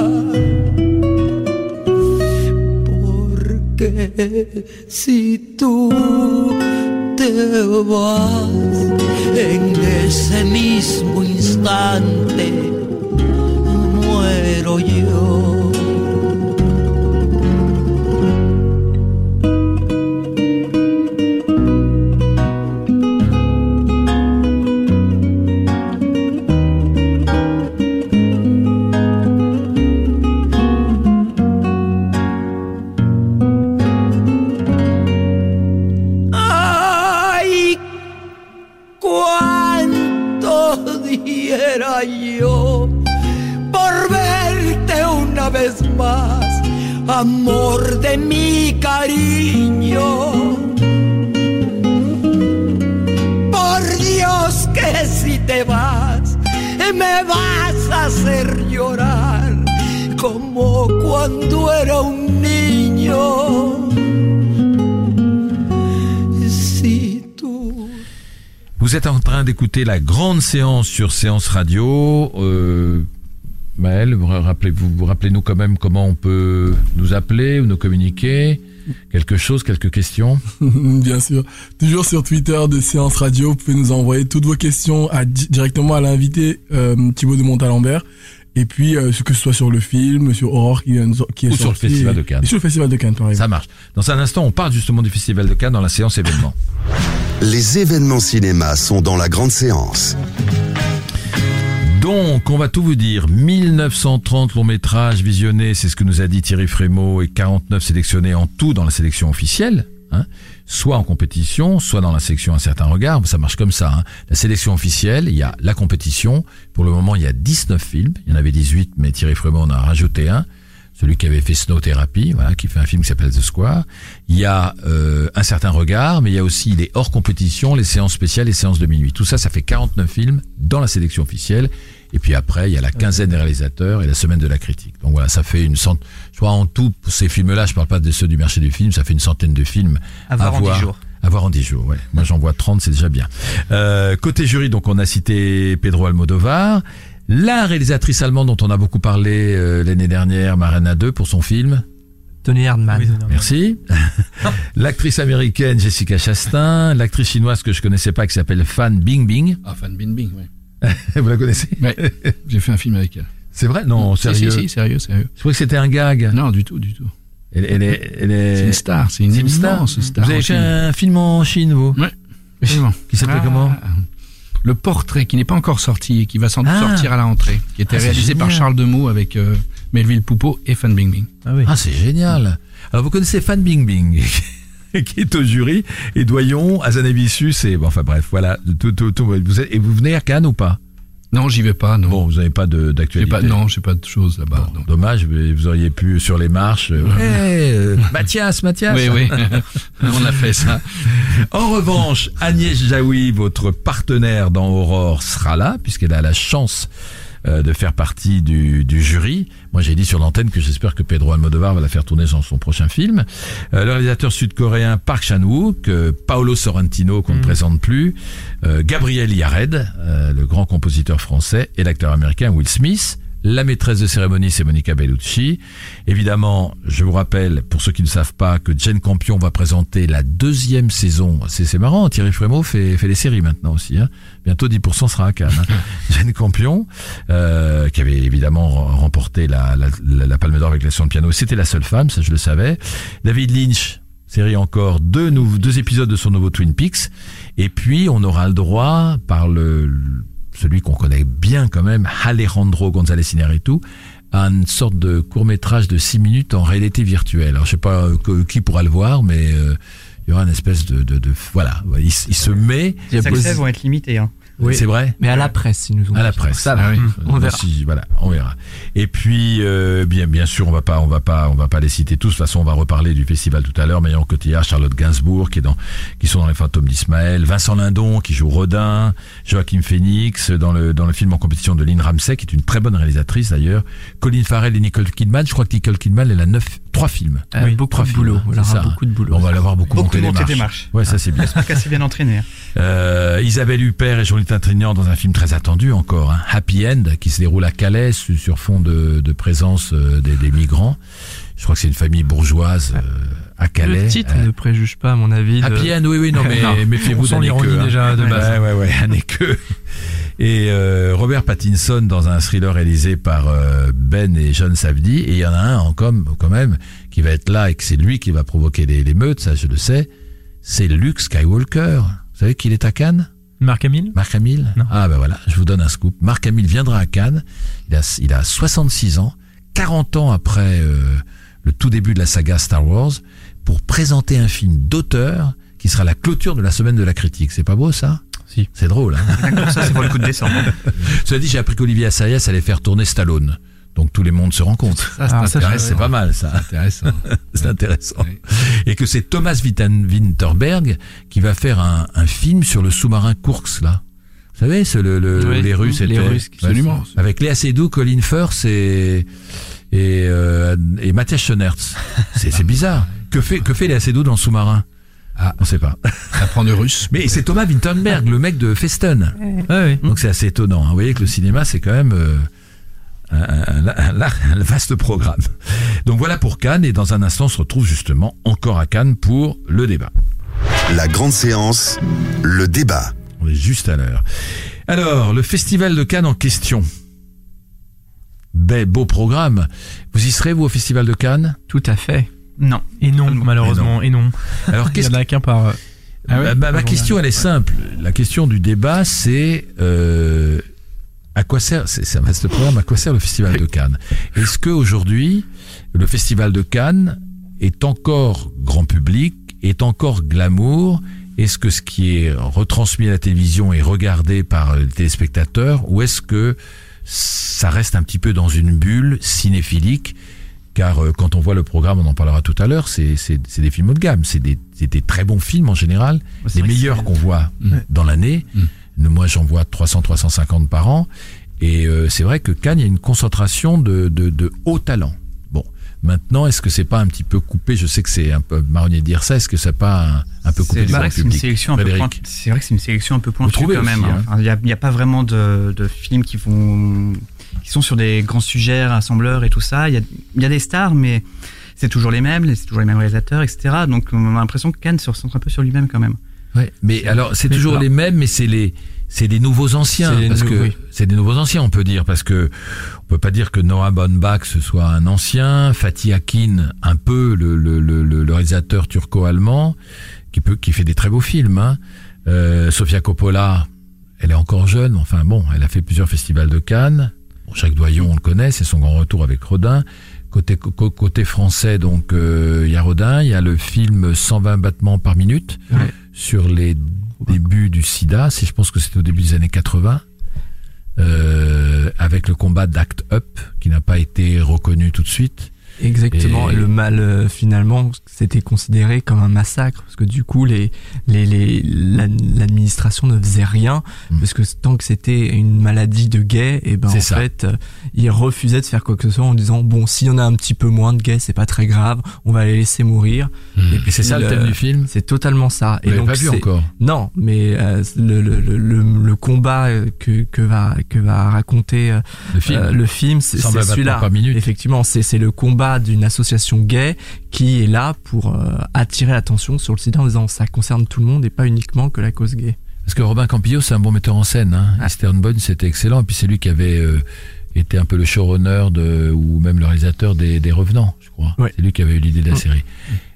Porque si tú te vas en ese mismo instante, muero yo. Amor de mi cariño. Por Dios que si te vas, me vas a hacer llorar como cuando era un niño. Vous êtes en train d'écouter la grande séance sur Séance Radio. Euh, Maël, vous rappelez-vous, vous rappelez-nous quand même comment on peut nous appeler ou nous communiquer Quelque chose, quelques questions Bien sûr. Toujours sur Twitter de Séance Radio, vous pouvez nous envoyer toutes vos questions à, directement à l'invité euh, Thibaut de Montalembert. Et puis, euh, que ce soit sur le film, sur Aurore qui, est Ou sur le Festival de Cannes. Et sur le Festival de Cannes, par exemple. Ça marche. Dans un instant, on parle justement du Festival de Cannes dans la séance événement. Les événements cinéma sont dans la grande séance. Donc, on va tout vous dire. 1930 longs métrages visionnés, c'est ce que nous a dit Thierry Frémaux, et 49 sélectionnés en tout dans la sélection officielle. hein. soit en compétition, soit dans la sélection Un certain regard. Ça marche comme ça. hein. La sélection officielle, il y a la compétition. Pour le moment, il y a 19 films. Il y en avait 18, mais Thierry Frémaux en a rajouté un. Celui qui avait fait Snow Therapy, voilà, qui fait un film qui s'appelle The Square. Il y a euh, un certain regard, mais il y a aussi les hors compétition, les séances spéciales, les séances de minuit. Tout ça, ça fait 49 films dans la sélection officielle. Et puis après, il y a la quinzaine des réalisateurs et la semaine de la critique. Donc voilà, ça fait une centaine. Je crois en tout, pour ces films-là, je parle pas de ceux du marché du film, ça fait une centaine de films À voir en 10 jours. à voir en 10 jours, ouais. Moi, j'en vois 30, c'est déjà bien. Euh, côté jury, donc, on a cité Pedro Almodovar. La réalisatrice allemande dont on a beaucoup parlé euh, l'année dernière, Marina 2, pour son film. Tony Hardman. Oui, Merci. L'actrice américaine Jessica Chastain. L'actrice chinoise que je connaissais pas qui s'appelle Fan Bingbing. Ah, Fan Bin Bing, ouais. Vous la connaissez Ouais, j'ai fait un film avec elle. C'est vrai? Non, Si, sérieux. Si, si, sérieux, sérieux. Je crois que c'était un gag. Non, du tout, du tout. Elle, elle est, elle est... C'est une star, c'est une, une star. immense star. Vous avez fait un film en Chine, vous? Absolument. Qui s'appelait Ah, comment? Le portrait qui n'est pas encore sorti et qui va sans doute Ah. sortir à la rentrée, qui était Ah, réalisé par. Charles Demeaux avec euh, Melville Poupeau et Fan Bingbing. Ah oui. Ah, c'est génial. Alors, vous connaissez Fan Bingbing qui est au jury, et Doyon, Azanavicius, et bon, enfin bref, voilà. Tout, tout, tout, vous êtes- et vous venez à Cannes ou pas? Non, j'y vais pas, non. Bon, vous n'avez pas d'actualité. pas, non, j'ai pas de choses là-bas. Bon, dommage, mais vous auriez pu sur les marches. euh, Ouais, euh, Mathias, Mathias. Oui, oui, on a fait ça. En revanche, Agnès Jaoui, votre partenaire dans Aurore, sera là, puisqu'elle a la chance euh, de faire partie du, du jury. Moi, j'ai dit sur l'antenne que j'espère que Pedro Almodovar va la faire tourner dans son prochain film. Euh, le réalisateur sud-coréen Park Chan-wook, euh, Paolo Sorrentino, qu'on ne présente plus, euh, Gabriel Yared, euh, le grand compositeur français, et l'acteur américain Will Smith. La maîtresse de cérémonie, c'est Monica Bellucci. Évidemment, je vous rappelle, pour ceux qui ne savent pas, que Jane Campion va présenter la deuxième saison. C'est marrant, Thierry Frémaux fait, fait les séries maintenant aussi. Hein. Bientôt 10% sera à Cannes. hein. Jane Campion, euh, qui avait évidemment re- remporté la, la, la, la Palme d'Or avec la son de piano. C'était la seule femme, ça je le savais. David Lynch, série encore, deux, nouveaux, deux épisodes de son nouveau Twin Peaks. Et puis, on aura le droit, par le- celui qu'on connaît bien quand même, Alejandro González Iñárritu, à une sorte de court métrage de 6 minutes en réalité virtuelle. Alors, je sais pas euh, que- qui pourra le voir, mais euh, il y aura une espèce de... de, de voilà, il, il se met... Les accès vont être limités. Hein. Oui. C'est vrai Mais à la presse, ils nous ont à la presse. Ça va. Ah oui. On verra. Si, voilà, on verra. Et puis, euh, bien, bien sûr, on va pas, on va pas, on va pas les citer tous. De toute façon, on va reparler du festival tout à l'heure. Marion Cotillard, Charlotte Gainsbourg, qui est dans, qui sont dans les fantômes d'Ismaël, Vincent Lindon, qui joue Rodin, Joachim Phoenix, dans le, dans le film en compétition de Lynn Ramsey, qui est une très bonne réalisatrice d'ailleurs, Colin Farrell et Nicole Kidman. Je crois que Nicole Kidman, elle a neuf, trois films. Euh, Oui, beaucoup trois de boulot. films, ça. beaucoup de boulot. On va l'avoir beaucoup, Beaucoup monté de les montées marches. des marches. Ouais, ça c'est bien. J'espère qu'elle s'est bien entraînée. hein. Euh, Isabelle Huppert et Jonathan Trignan dans un film très attendu encore, hein, Happy End, qui se déroule à Calais su- sur fond de, de présence euh, des, des migrants. Je crois que c'est une famille bourgeoise euh, à Calais. Le titre Euh, ne préjuge pas, à mon avis. de- Happy End, oui, oui, non, mais méfiez-vous d'un hein. déjà de base. Ouais, ouais, ouais, un équeux. Et euh, Robert Pattinson dans un thriller réalisé par euh, Ben et John Savdi. Et il y en a un en com, quand même qui va être là et que c'est lui qui va provoquer les- l'émeute, ça je le sais. C'est Luke Skywalker. Vous savez qu'il est à Cannes? Marc Hamill? Marc Hamill? Non. Ah ben voilà, je vous donne un scoop. Marc Hamill viendra à Cannes. Il a, il a 66 ans, 40 ans après euh, le tout début de la saga Star Wars, pour présenter un film d'auteur qui sera la clôture de la semaine de la critique. C'est pas beau ça? Si. C'est drôle. Hein D'accord, ça c'est pour le coup de décembre. Cela dit, j'ai appris qu'Olivier Assayas allait faire tourner Stallone Donc tout les mondes se rencontrent. Ça, c'est Ah, ça, c'est pas mal ça. intéressant. C'est intéressant. Oui. Et que c'est Thomas Winterberg qui va faire un, un film sur le sous-marin Kursk là. Vous savez, c'est le, le- Oui, les Russes les étaient Russes qui- Absolument. avec Léa Seydoux, Colin Firth et et, euh, et Mathias Schoenertz. C'est c'est bizarre. Que fait que fait Léa Seydoux dans le sous-marin? Ah. on sait pas. Apprendre le russe. Mais c'est Thomas Winterberg, le mec de Festen. Ouais. Donc c'est assez étonnant. hein. Vous voyez que le cinéma, c'est quand même euh, un, un- un- un- un vaste programme. Donc voilà pour Cannes, et dans un instant, on se retrouve justement encore à Cannes pour le débat. La grande séance, le débat. On est juste à l'heure. Alors, le festival de Cannes en question. Ben, beau programme. Vous y serez, vous, au festival de Cannes? Tout à fait. Non. Et non, malheureusement, et non. Alors, Il y qu'est-ce en a qu'un par. euh, Ma- ma, ma question, elle est simple. La question du débat, c'est euh, à quoi sert C'est c'est un vaste programme. À quoi sert le Festival de Cannes? Est-ce que aujourd'hui, le Festival de Cannes est encore grand public, est encore glamour? Est-ce que ce qui est retransmis à la télévision est regardé par les téléspectateurs, ou est-ce que ça reste un petit peu dans une bulle cinéphilique car euh, quand on voit le programme, on en parlera tout à l'heure, c'est des films haut de gamme, c'est des, très bons films en général, les vrai que meilleurs qu'on voit dans l'année. Mm. Moi, j'en vois 300-350 par an. Et euh, c'est vrai que Cannes, il y a une concentration de, de, de haut talent. Bon, maintenant, est-ce que c'est pas un petit peu coupé? Je sais que c'est un peu marronnier de dire ça. Est-ce que c'est pas un, un peu coupé C'est du bah, grand c'est une sélection un peu pointue. C'est vrai que c'est une sélection un peu pointue quand même. aussi, hein. hein. Enfin, Il n'y a, pas vraiment de, de films qui vont qui sont sur des grands sujets, rassembleurs et tout ça. Il y a, il y a des stars, mais c'est toujours les mêmes, c'est toujours les mêmes réalisateurs, etc. Donc on a l'impression que Cannes se recentre un peu sur lui-même quand même. Ouais, mais alors c'est toujours les mêmes, mais c'est les c'est des nouveaux anciens parce nou- que oui. c'est des nouveaux anciens, on peut dire parce que on peut pas dire que Noah Baumbach ce soit un ancien, Fatih Akin un peu le le, le, le- le réalisateur turco-allemand qui peut qui fait des très beaux films. Hein. Euh, Sofia Coppola, elle est encore jeune, enfin bon, elle a fait plusieurs festivals de Cannes. Bon, Jacques Doyon, on le connaît, c'est son grand retour avec Rodin. Côté français, donc euh, il y a Rodin, il y a le film 120 battements par minute Ouais. sur les débuts du SIDA. Si je pense que c'était au début des années 80, euh, avec le combat d'Act Up qui n'a pas été reconnu tout de suite. Exactement. Et- Le mal, euh, finalement, c'était considéré comme un massacre parce que du coup, les, les, les, l'ad- l'administration ne faisait rien Mm. parce que tant que c'était une maladie de gays, et ben C'est en ça. fait, euh, ils refusaient de faire quoi que ce soit en disant bon, s'il y en a un petit peu moins de gays, c'est pas très grave, on va les laisser mourir. Et puis c'est ça le le- thème du film? C'est totalement ça. Vous l'avez pas vu encore? Non, mais euh, le, le, le, le, le combat euh, que, que va que va raconter euh, Le film. euh, c'est 120 c'est battements celui-là. Effectivement, c'est c'est le combat d'une association gay qui est là pour euh, attirer l'attention sur le sida en disant ça concerne tout le monde et pas uniquement que la cause gay. Parce que Robin Campillo, c'est un bon metteur en scène. Hein. Eastern Bourne, c'était excellent. Et puis c'est lui qui avait euh, été un peu le showrunner de, ou même le réalisateur des, des Revenants, je crois. C'est lui qui avait eu l'idée de la série.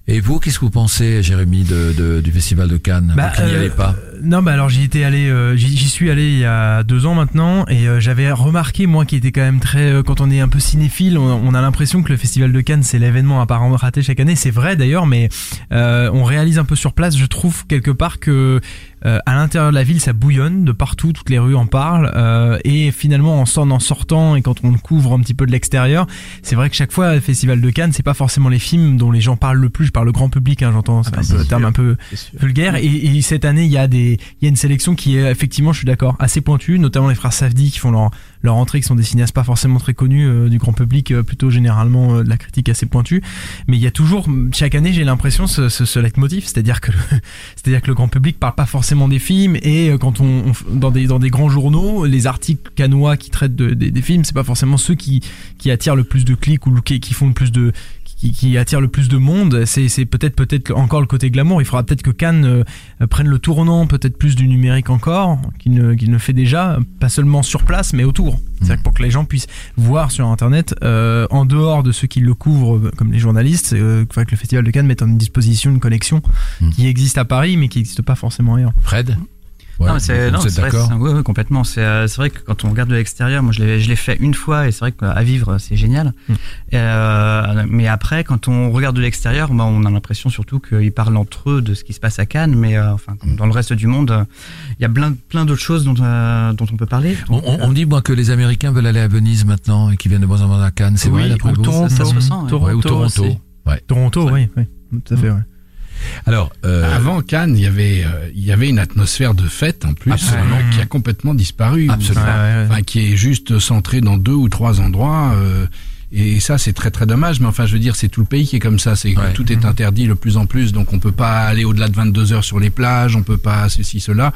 Et vous, qu'est-ce que vous pensez, Jérémy, de, de- du Festival de Cannes Bah, Vous n'y euh, allez pas Non, bah alors j'y étais allé, euh, j'y suis allé il y a deux ans maintenant, et euh, j'avais remarqué moi qui était quand même très, euh, quand on est un peu cinéphile, on, on a l'impression que le Festival de Cannes c'est l'événement apparemment raté chaque année. C'est vrai d'ailleurs, mais euh, on réalise un peu sur place, je trouve quelque part que euh, à l'intérieur de la ville ça bouillonne de partout, toutes les rues en parlent, euh, et finalement en sortant, en sortant et quand on couvre un petit peu de l'extérieur, c'est vrai que chaque fois le Festival de Cannes c'est pas forcément les films dont les gens parlent le plus. Je parle le grand public, hein, j'entends, c'est bah, un un terme un peu vulgaire. Et, et cette année, il y a des, il y a une sélection qui est effectivement, je suis d'accord, assez pointue, notamment les frères Safdie qui font leur leur entrée, qui sont des cinéastes pas forcément très connus euh, du grand public, euh, plutôt généralement euh, de la critique assez pointue. Mais il y a toujours, chaque année, j'ai l'impression ce, ce, ce leitmotiv, c'est-à-dire que, le- c'est-à-dire que le grand public parle pas forcément des films et quand on, dans des dans des grands journaux, les articles canois qui traitent de- des- films, c'est pas forcément ceux qui qui attirent le plus de clics ou qui, qui font le plus de qui, qui attire le plus de monde, c'est peut-être peut-être encore le côté glamour. Il faudra peut-être que Cannes euh, prenne le tournant, peut-être plus du numérique encore, qu'il ne, qu'il ne fait déjà, pas seulement sur place, mais autour. C'est-à-dire que pour que les gens puissent voir sur Internet, euh, en dehors de ceux qui le couvrent, euh, comme les journalistes, euh, il faudrait que le Festival de Cannes mette en disposition une collection Mm. qui existe à Paris, mais qui n'existe pas forcément ailleurs. Fred? Ouais, non, mais c'est, non, c'est vrai, d'accord c'est- oui, oui, complètement. C'est, euh, c'est vrai que quand on regarde de l'extérieur, moi je l'ai, je l'ai fait une fois et c'est vrai qu'à vivre c'est génial. Hmm. Euh, mais après, quand on regarde de l'extérieur, bah, on a l'impression surtout qu'ils parlent entre eux de ce qui se passe à Cannes, mais euh, enfin, comme dans le reste du monde, il y a plein, plein d'autres choses dont, euh, dont on peut parler. On, on- on dit moi que les Américains veulent aller à Venise maintenant et qu'ils viennent de moins en moins à Cannes. C'est Oui, vrai d'après ou vous Toronto. ça se ressent, ouais. Ouais, ou Toronto. Toronto, oui, oui, tout à fait. Ouais. Alors, euh, Avant Cannes, il y avait euh, il y avait une atmosphère de fête en plus Absolument. euh, qui a complètement disparu. Absolument. Enfin, qui est juste centré dans deux ou trois endroits. euh, et ça, c'est très très dommage. Mais enfin, je veux dire, c'est tout le pays qui est comme ça. C'est Ouais. tout est interdit de plus en plus. Donc, on peut pas aller au-delà de 22 heures sur les plages. On peut pas ceci cela.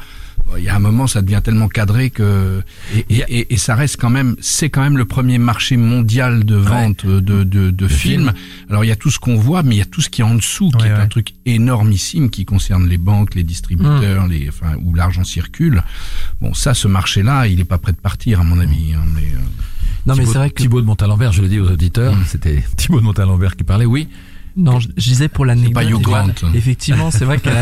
Il y a un moment, ça devient tellement cadré que et, et, et- et ça reste quand même, c'est quand même le premier marché mondial de vente de, de, de, films. Alors il y a tout ce qu'on voit, mais il y a tout ce qui est en dessous, qui Ouais, est un truc énormissime qui concerne les banques, les distributeurs, les, enfin où l'argent circule. Bon, ça, ce marché-là, il est pas prêt de partir à mon avis. hein, mais, euh, Non, mais c'est vrai que Thibaut de Montalembert, je le dis aux auditeurs, Mm. c'était Thibaut de Montalembert qui parlait, oui. Non, je, je disais pour l'anecdote. Effectivement, c'est vrai qu'à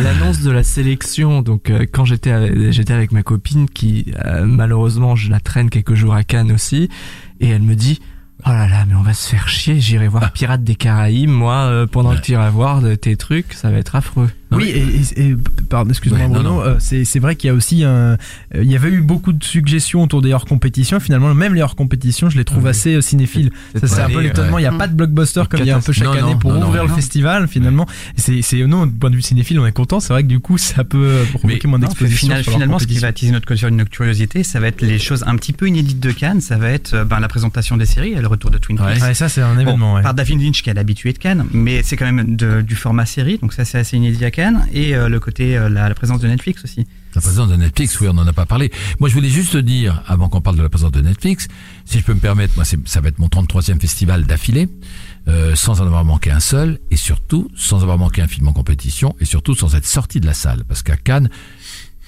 l'annonce de la sélection, donc euh, quand j'étais avec, j'étais avec ma copine qui euh, malheureusement je la traîne quelques jours à Cannes aussi, et elle me dit. Oh là là, mais on va se faire chier, j'irai voir Pirates des Caraïbes, moi, euh, pendant Ouais. que tu iras voir de tes trucs, ça va être affreux. Non, Oui, et, et- et- pardon, excuse-moi Ouais, non, Bruno, non. euh, c'est c'est vrai qu'il y a aussi un, euh, il y avait eu beaucoup de suggestions autour des hors compétitions. Finalement, même les hors compétitions, je les trouve Ah assez euh, cinéphiles. Ça c'est un peu Ouais, l'étonnement. Il n'y a pas de blockbuster comme il y a un peu chaque Non, non, année pour non, non, ouvrir le festival. Finalement, c'est c'est non, du point de vue cinéphile, on est content. C'est vrai que du coup, ça peut provoquer Mais moins d'exposition. final- finalement, ce qui va attiser notre, curiosité, ça va être les choses un petit peu inédites de Cannes. Ça va être ben, la présentation des séries et le retour de Twin Peaks. Ouais, ça c'est un Bon, événement. ouais. Par David Lynch qui est l'habitué de Cannes, mais c'est quand même de- du format série, donc ça c'est assez inédit à Cannes, et euh, le côté, euh, la, la présence de Netflix aussi. La présence de Netflix, oui, on n'en a pas parlé. Moi, je voulais juste dire, avant qu'on parle de la présence de Netflix, si je peux me permettre, moi, ça va être mon 33e festival d'affilée, euh, sans en avoir manqué un seul, et surtout, sans avoir manqué un film en compétition, et surtout sans être sorti de la salle. Parce qu'à Cannes,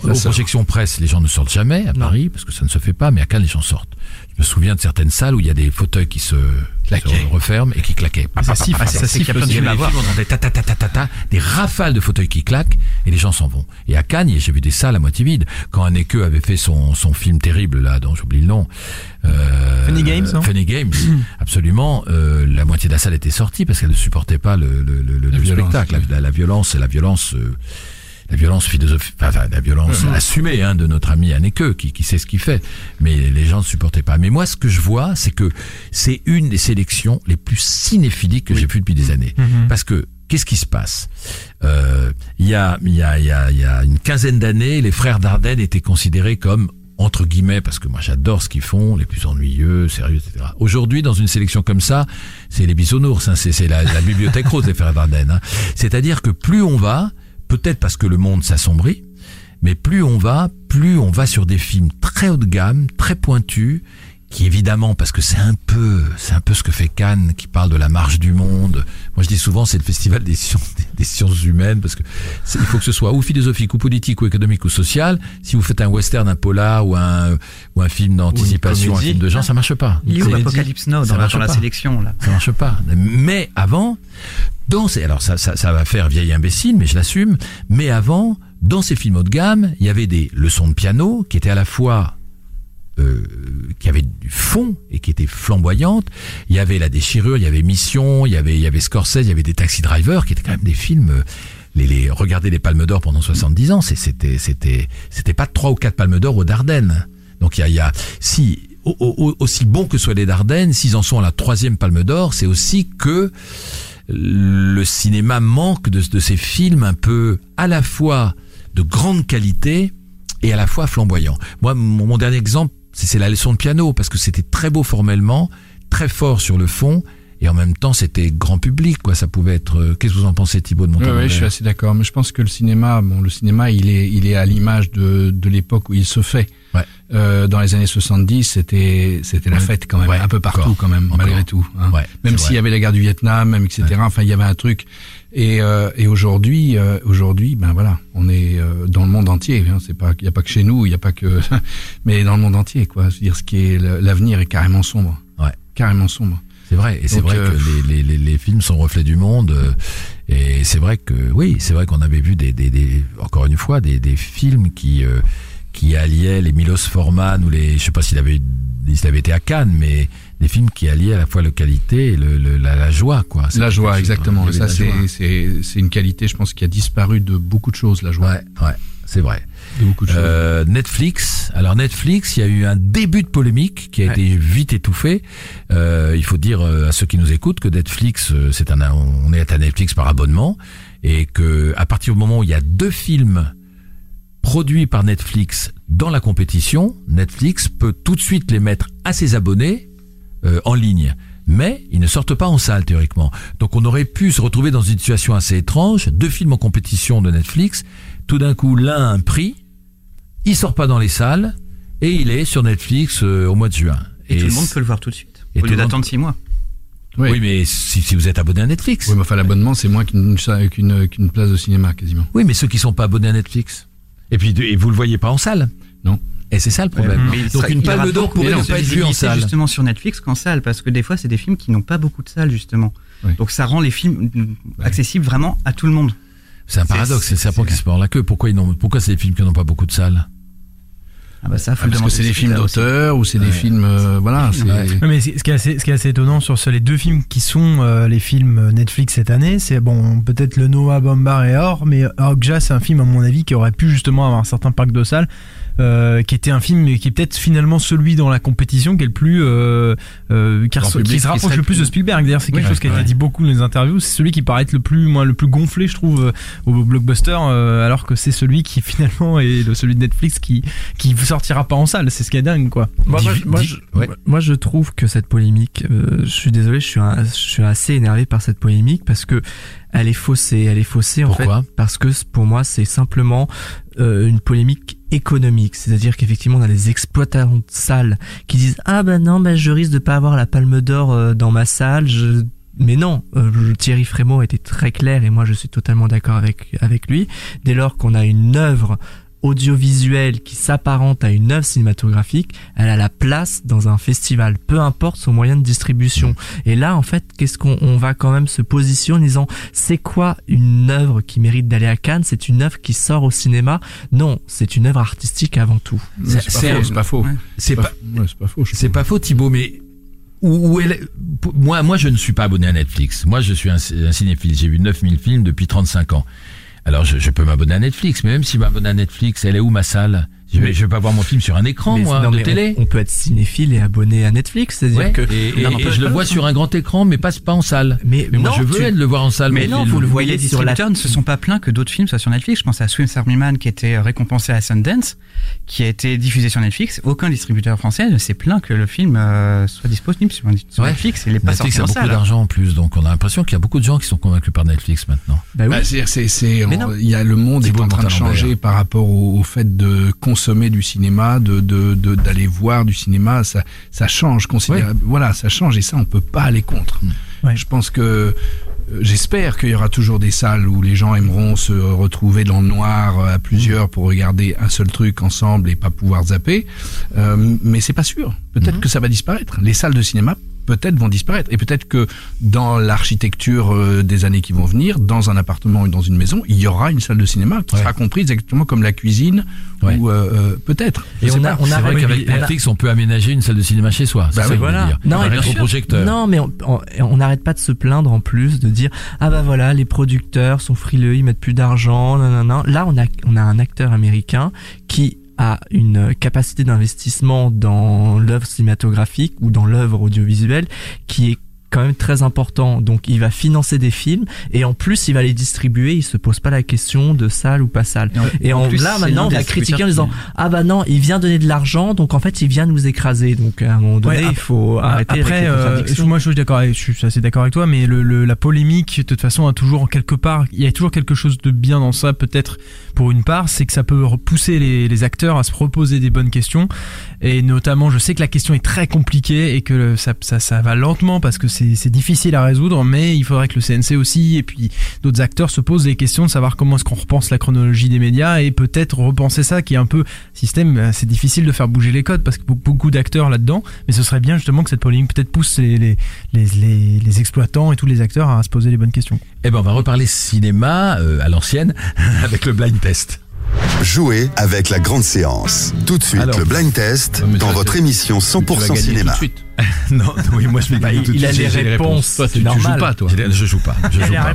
aux sort. projections presse, les gens ne sortent jamais, à Paris, parce que ça ne se fait pas, mais à Cannes, les gens sortent. Je me souviens de certaines salles où il y a des fauteuils qui se, se referment et qui claquaient. Ça siffle, Ah, ça c'est- siffle c'est qu'il y a aussi. plein de films à voir. On entend des ta ta ta ta ta ta, des rafales de fauteuils qui claquent et les gens s'en vont. Et à Cannes, j'ai vu des salles à moitié vides. Quand Haneke avait fait son, son film terrible là, dont j'oublie le nom. Euh, Funny Games, non? Funny Games, absolument. euh, la moitié de la salle était sortie parce qu'elle ne supportait pas le, le, le, le- La le violence, spectacle, la, la, violence, la violence. euh, la violence philosophique, enfin, la violence assumée hein, de notre ami Haneke, qui, qui sait ce qu'il fait, mais les gens ne supportaient pas. Mais moi, ce que je vois, c'est que c'est une des sélections les plus cinéphiliques que j'ai vues depuis des années. Mhm. Parce que qu'est-ce qui se passe? Euh, Il y, a, il y, a, il y, a, y a une quinzaine d'années, les frères Dardenne étaient considérés comme entre guillemets, parce que moi j'adore ce qu'ils font, les plus ennuyeux, sérieux, etc. Aujourd'hui, dans une sélection comme ça, c'est les bisounours, hein, c'est c'est la, la bibliothèque rose des frères Dardenne. Hein. C'est-à-dire que plus on va, peut-être parce que le monde s'assombrit, mais plus on va, plus on va sur des films très haut de gamme, très pointus, qui évidemment, parce que c'est un peu, c'est un peu ce que fait Cannes, qui parle de la marche du monde. Moi, je dis souvent, c'est le festival des sciences, des, des sciences humaines, parce que il faut que ce soit ou philosophique, ou politique, ou économique, ou social. Si vous faites un western, un polar, ou un, ou un film d'anticipation, un film de genre, ça marche pas. Il y a Apocalypse Now dans, la, dans la sélection là. ça marche pas. Mais avant, dans ces, alors ça, ça, ça va faire vieille imbécile, mais je l'assume. Mais avant, dans ces films haut de gamme, il y avait des leçons de piano qui étaient à la fois euh, qui avaient du fond et qui étaient flamboyantes. Il y avait la déchirure, il y avait Mission, il y avait, il y avait Scorsese, il y avait des Taxi Drivers qui étaient quand même des films. euh, Les, les, regardez les Palmes d'Or pendant 70 ans, c'était, c'était, c'était pas trois ou quatre Palmes d'Or aux Dardennes. Donc il y a, si au- au- aussi bon que soient les Dardennes, s'ils en sont à la troisième Palme d'Or, c'est aussi que le cinéma manque de, de ces films un peu à la fois de grande qualité et à la fois flamboyant. Moi, mon dernier exemple, c'est la leçon de piano parce que c'était très beau formellement, très fort sur le fond. Et en même temps, c'était grand public, quoi. Ça pouvait être. euh, Qu'est-ce que vous en pensez, Thibaut de Oui, Montalembert je suis assez d'accord. Mais je pense que le cinéma, bon, le cinéma, il est, il est à l'image de, de l'époque où il se fait. Ouais. Euh, dans les années 70, c'était, c'était la fête quand même, Ouais, un peu partout encore. quand même, Encore. malgré tout. hein. Ouais, même s'il y avait la guerre du Vietnam, même etc. Enfin, il y avait un truc. Et, euh, et aujourd'hui, euh, aujourd'hui, ben voilà, on est euh, dans le monde entier. Hein, c'est pas, il y a pas que chez nous, il y a pas que, mais dans le monde entier, quoi. Je veux dire, ce qui est l'avenir est carrément sombre. Ouais. Carrément sombre. C'est vrai, et c'est vrai euh, que les, les, les, les films sont reflets du monde. euh, Et c'est vrai que oui, c'est vrai qu'on avait vu des, des, des encore une fois des, des films qui euh, qui alliaient les Milos Forman ou les je sais pas s'il avait s'il avait été à Cannes, mais des films qui alliaient à la fois la qualité et le, le- la, la joie quoi. La joie, chose, exactement. avait ça, c'est une qualité, je pense, qui a disparu de beaucoup de choses, la joie. Ouais, ouais, c'est vrai. De beaucoup de choses. Euh, Netflix. Alors Netflix, il y a eu un début de polémique qui a été vite étouffé. Euh, il faut dire euh, à ceux qui nous écoutent que Netflix, euh, c'est un, on est à Netflix par abonnement et que à partir du moment où il y a deux films produits par Netflix dans la compétition, Netflix peut tout de suite les mettre à ses abonnés euh, en ligne. Mais ils ne sortent pas en salle théoriquement. Donc on aurait pu se retrouver dans une situation assez étrange. Deux films en compétition de Netflix. Tout d'un coup, l'un a un prix, il sort pas dans les salles et il est sur Netflix euh, au mois de juin. Et, tout le monde peut le voir tout de suite. et Au lieu monde- d'attendre six mois. Oui. Oui, mais si, si vous êtes abonné à Netflix. Oui, mais enfin, l'abonnement, c'est moins qu'une place de cinéma, quasiment. Oui, mais ceux qui sont pas abonnés à Netflix. Et puis et vous le voyez pas en salle. Non. Et c'est ça le problème. Donc sera- une palme d'or pourrait ne pas être vue en salle. justement sur Netflix qu'en salle, parce que des fois, c'est des films qui n'ont pas beaucoup de salles, justement. Oui. Donc ça rend les films accessibles vraiment à tout le monde. C'est un paradoxe, c'est le serpent qui se mord la queue. Pourquoi ils n'ont, pourquoi c'est des films qui n'ont pas beaucoup de salles? Ah bah ça, Ah, parce que c'est des films d'auteur ou c'est des films, euh, voilà. c'est- Ouais. Oui, mais ce qui est assez, ce qui est assez étonnant sur ce- les deux films qui sont euh, les films Netflix cette année, c'est bon, peut-être le Noah Bombard et Or, mais Okja, c'est un film à mon avis qui aurait pu justement avoir un certain parc de salles, euh, qui était un film qui est peut-être finalement celui dans la compétition qui est le plus, euh, euh, qui, public, se rapproche le plus de Spielberg. D'ailleurs, c'est quelque Oui, chose qui a ouais. été dit beaucoup dans les interviews. C'est celui qui paraît être le plus, moi, le plus gonflé, je trouve, euh, au blockbuster, euh, alors que c'est celui qui finalement est le, celui de Netflix qui qui sortira pas en salle. C'est ce qui est dingue, quoi. Moi, moi, moi, je, ouais. moi, je trouve que cette polémique, euh, je suis désolé, je suis, un- je suis assez énervé par cette polémique parce que elle est faussée. Elle est faussée en Pourquoi fait parce que pour moi c'est simplement euh, une polémique économique, c'est-à-dire qu'effectivement on a des exploitants de salles qui disent ah ben non ben je risque de pas avoir la Palme d'Or euh, dans ma salle. Je... Mais non, euh, Thierry Frémaux était très clair et moi je suis totalement d'accord avec avec lui. Dès lors qu'on a une œuvre audiovisuelle qui s'apparente à une œuvre cinématographique, elle a la place dans un festival, peu importe son moyen de distribution. Et là, en fait, qu'est-ce qu'on on va quand même se positionner en disant, c'est quoi une œuvre qui mérite d'aller à Cannes? C'est une œuvre qui sort au cinéma? Non, c'est une œuvre artistique avant tout. C'est- pas faux, c'est pas faux. Ouais. C'est pas, ouais, c'est pas faux. je c'est trouve. pas faux, Thibaut, mais où, est- pour- moi, moi, je ne suis pas abonné à Netflix. Moi, je suis un, un cinéphile. J'ai vu 9000 films depuis 35 ans. Alors, je, peux m'abonner à Netflix, mais même si je m'abonne à Netflix, elle est où ma salle? Je vais, je vais pas voir mon film sur un écran, Mais- moi, non, de mais télé. On, on peut être cinéphile et abonné à Netflix, c'est-à-dire Ouais, que et, et- Non, et je le vois sur un grand écran, mais pas, pas en salle. mais, Mais moi, non, je veux tu- être le voir en salle. Mais mon non, vous le voyez, voyez les sur la- distributeurs ne se sont pas plaints que d'autres films soient sur Netflix. Je pense à Swim Army Man qui était récompensé à Sundance, qui a été diffusé sur Netflix. Aucun distributeur français ne s'est plaint que le film euh, soit disponible sur, sur Ouais. Netflix. Il n'est pas Netflix sorti a en beaucoup salle. d'argent en plus, donc on a l'impression qu'il y a beaucoup de gens qui sont convaincus par Netflix maintenant. Bah oui. Bah, c'est, c'est, c'est, Mais on- non. il y a le monde est en train de changer par rapport au, au fait de consommer du cinéma, de, de, de- d'aller voir du cinéma. Ça, ça change considérable. Voilà, ça change et ça, on peut pas aller contre. Ouais. Je pense que euh, J'espère qu'il y aura toujours des salles où les gens aimeront se retrouver dans le noir euh, à plusieurs pour regarder un seul truc ensemble et pas pouvoir zapper. Euh, mais c'est pas sûr. Peut-être que ça va disparaître. Les salles de cinéma peut-être vont disparaître. Et peut-être que dans l'architecture euh, des années qui vont venir, dans un appartement ou dans une maison, il y aura une salle de cinéma qui Ouais. sera comprise exactement comme la cuisine Ouais. ou euh, euh, peut-être. Et on a- pas, on a- c'est vrai oui, qu'avec mais on a- Netflix, on peut aménager une salle de cinéma chez soi. C'est Bah ça oui, voilà. dire. Non, rétroprojecteur. Non, mais on- on on n'arrête pas de se plaindre en plus, de dire ah bah voilà, les producteurs sont frileux, ils mettent plus d'argent, non, non, non. Là, on a, on a un acteur américain qui a une capacité d'investissement dans l'œuvre cinématographique ou dans l'œuvre audiovisuelle qui est quand même très important. Donc, il va financer des films et en plus, il va les distribuer. Il se pose pas la question de salle ou pas salle. Et en, plus, là, maintenant, on va critiquer en disant ah bah non, il vient donner de l'argent, donc en fait, il vient nous écraser. Donc, à un moment donné, Ouais, il faut arrêter Après, euh, moi je suis d'accord, je suis assez d'accord avec toi, mais le, le- la polémique, de toute façon, a toujours quelque part, il y a toujours quelque chose de bien dans ça, peut-être pour une part, c'est que ça peut pousser les, acteurs à se proposer des bonnes questions, et notamment, je sais que la question est très compliquée et que ça, va lentement parce que c'est difficile à résoudre, mais il faudrait que le CNC aussi et puis d'autres acteurs se posent des questions de savoir comment est-ce qu'on repense la chronologie des médias et peut-être repenser ça, qui est un peu système. euh, C'est difficile de faire bouger les codes parce que beaucoup- beaucoup d'acteurs là-dedans, mais ce serait bien justement que cette polémique peut-être pousse les exploitants et tous les acteurs à se poser les bonnes questions. Eh ben, on va reparler cinéma euh, à l'ancienne avec le blind test. Jouez avec la grande séance. Tout de suite, Alors. le blind test Non, dans votre émission Tu vas 100% gagner cinéma. tout de suite. non, oui, moi je vais gagner tout de il a les j'ai réponses. Toi, tu, tu joues normal. pas, toi. J'ai- Je joue pas. Je joue pas.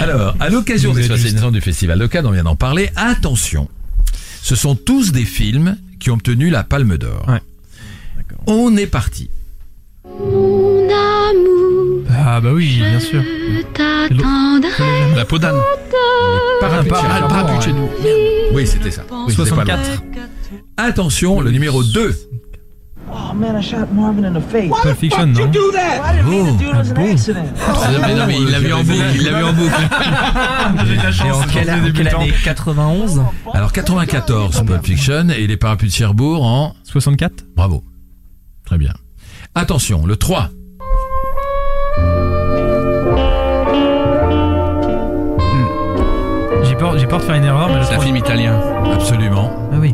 Alors, à l'occasion des êtes 60 ans du Festival de Cannes, on vient d'en parler. Attention, ce sont tous des films qui ont obtenu la Palme d'Or. Ouais. On est parti. Ah bah oui, bien sûr. La peau d'âne. Parapluie de ah, le parapluie de chez nous. Oui, c'était ça. Oui, c'était pas 64. loin. Attention, le numéro 2. Pulp Fiction, non Oh, Ah bon Ah, mais non, mais il l'a vu en boucle. Il l'a vu en boucle. Et en quelle, en quelle année? 91 Alors 94, Pulp Fiction et les parapluies de Cherbourg en 64 Bravo. Très bien. Attention, le 3. J'ai peur, de faire une erreur, mais le C'est un film italien. Absolument. Ah oui.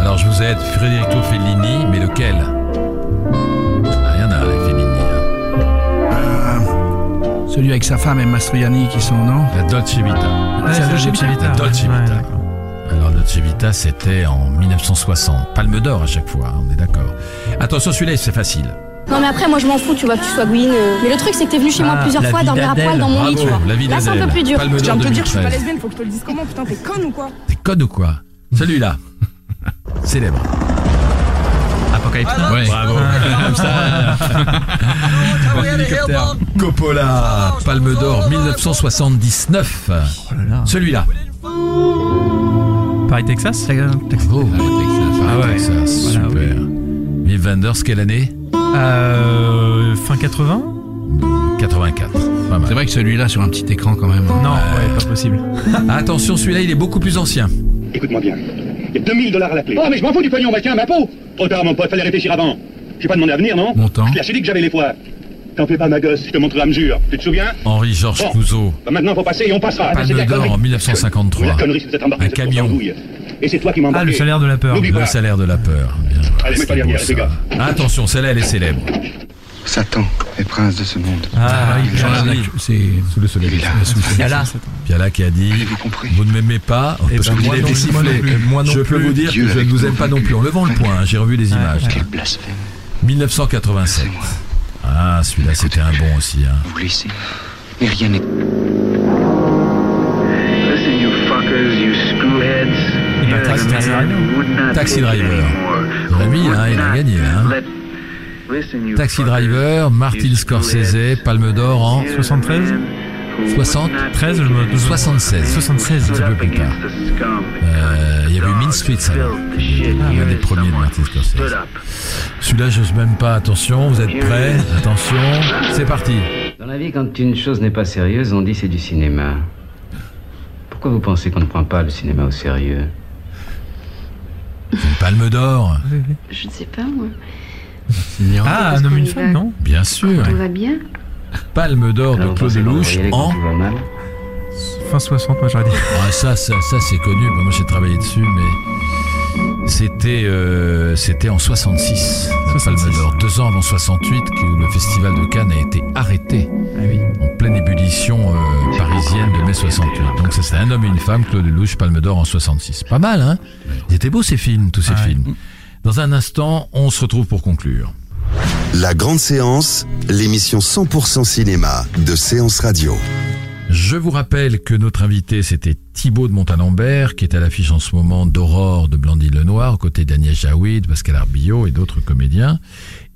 Alors je vous aide, Federico Fellini, mais lequel? Ah, il y en a, les Fellini. hein. Euh, celui avec sa femme et Mastroianni qui sont, non? La Dolce Vita. Ouais, c'est la Dolce Dolce Vita. La Dolce ouais, Vita. d'accord. Alors Dolce Vita, c'était en 1960. Palme d'or à chaque fois, hein, on est d'accord. Attention, celui-là, c'est facile. Non mais après moi je m'en fous tu vois que tu sois Gwyn euh. Mais le truc c'est que t'es venu chez moi Ah, plusieurs fois dormir à poil dans mon lit tu vois Bravo, la vie Là c'est un peu plus dur Je viens de te dire, je suis pas 2013. lesbienne, faut que je te le dise comment Putain, t'es conne ou quoi T'es code ou quoi Celui-là. Célèbre. Apocalypse. Ouais. Bravo. Comme ça. Coppola, Palme d'or 1979. Celui-là. Paris, Texas Bravo. Ah ouais, ça, super. Wim Wenders, quelle année euh, Fin 80 84. Pas mal. C'est vrai que celui-là sur un petit écran quand même. Non, ouais, pas possible. Attention, celui-là, il est beaucoup plus ancien. Écoute-moi bien. Il y a 2000 dollars à la clé. Oh, mais je m'en fous du pognon, bah tiens, ma peau Trop tard, mon pote, fallait réfléchir avant. J'ai pas demandé à venir, non Montant. Je t'ai dit que j'avais les foires. T'en fais pas, ma gosse, je te montrerai à mesure. Tu te souviens Henri-Georges Bon. Clouzot. Bah maintenant, faut passer et on passera. Palme d'or en 1953. La connerie, c'est de vous êtes embarqué Un camion. Et c'est toi qui Ah, le salaire de la peur. Le salaire de la peur. Bien. Allez, derrière. Attention, celle-là, elle est célèbre. Satan est prince de ce monde. Ah, oui, bien. Lac- C'est Sous le soleil. Piala. Piala qui a dit Vous ne m'aimez pas parce ben, moi non moi non sifflé. plus, moi non Je peux vous dire Dieu que je ne vous aime pas non plus. En levant le point, hein, j'ai revu les images. Quel blasphème. 1987. Ah, celui-là, c'était un bon aussi. hein. Vous glissez. Mais rien n'est. Eh ben, Taxi Driver. Taxi Driver. Rémi, hein, il a gagné. Hein. Taxi Driver, Martin Scorsese, Palme d'Or en 73 60 13, je me 76. 76. Un petit peu plus tard. Euh, Il y avait eu Mean Streets alors, l'un des premiers de Martin Scorsese. Celui-là, j'ose même pas. Attention, vous êtes prêts? Attention, c'est parti. Dans la vie, quand une chose n'est pas sérieuse, on dit c'est du cinéma. Pourquoi vous pensez qu'on ne prend pas le cinéma au sérieux? Une Palme d'Or, Je ne sais pas moi Ah, un homme, une femme, non? Bien sûr. Tout va bien Palme d'Or de Claude Lelouch en... Fin 60, moi j'aurais dit. Ah, ça, ça, ça c'est connu. Bah, Moi, j'ai travaillé dessus, mais c'était euh, c'était en 66, la 66. Palme d'Or. Deux ans avant 68, que le festival de Cannes a été arrêté Ah oui. en pleine ébullition euh, parisienne de mai 68. Donc ça, c'est un homme et une femme, Claude Lelouch, Palme d'Or en 66. Pas mal, hein? Ils étaient beaux ces films, tous ces Ah films. Dans un instant, on se retrouve pour conclure. La grande séance, l'émission 100% cinéma de Séance Radio. Je vous rappelle que notre invité, c'était Thibaut de Montalembert, qui est à l'affiche en ce moment d'Aurore de Blandine Lenoir, aux côtés d'Agnès Jaoui, de Pascal Arbillot et d'autres comédiens,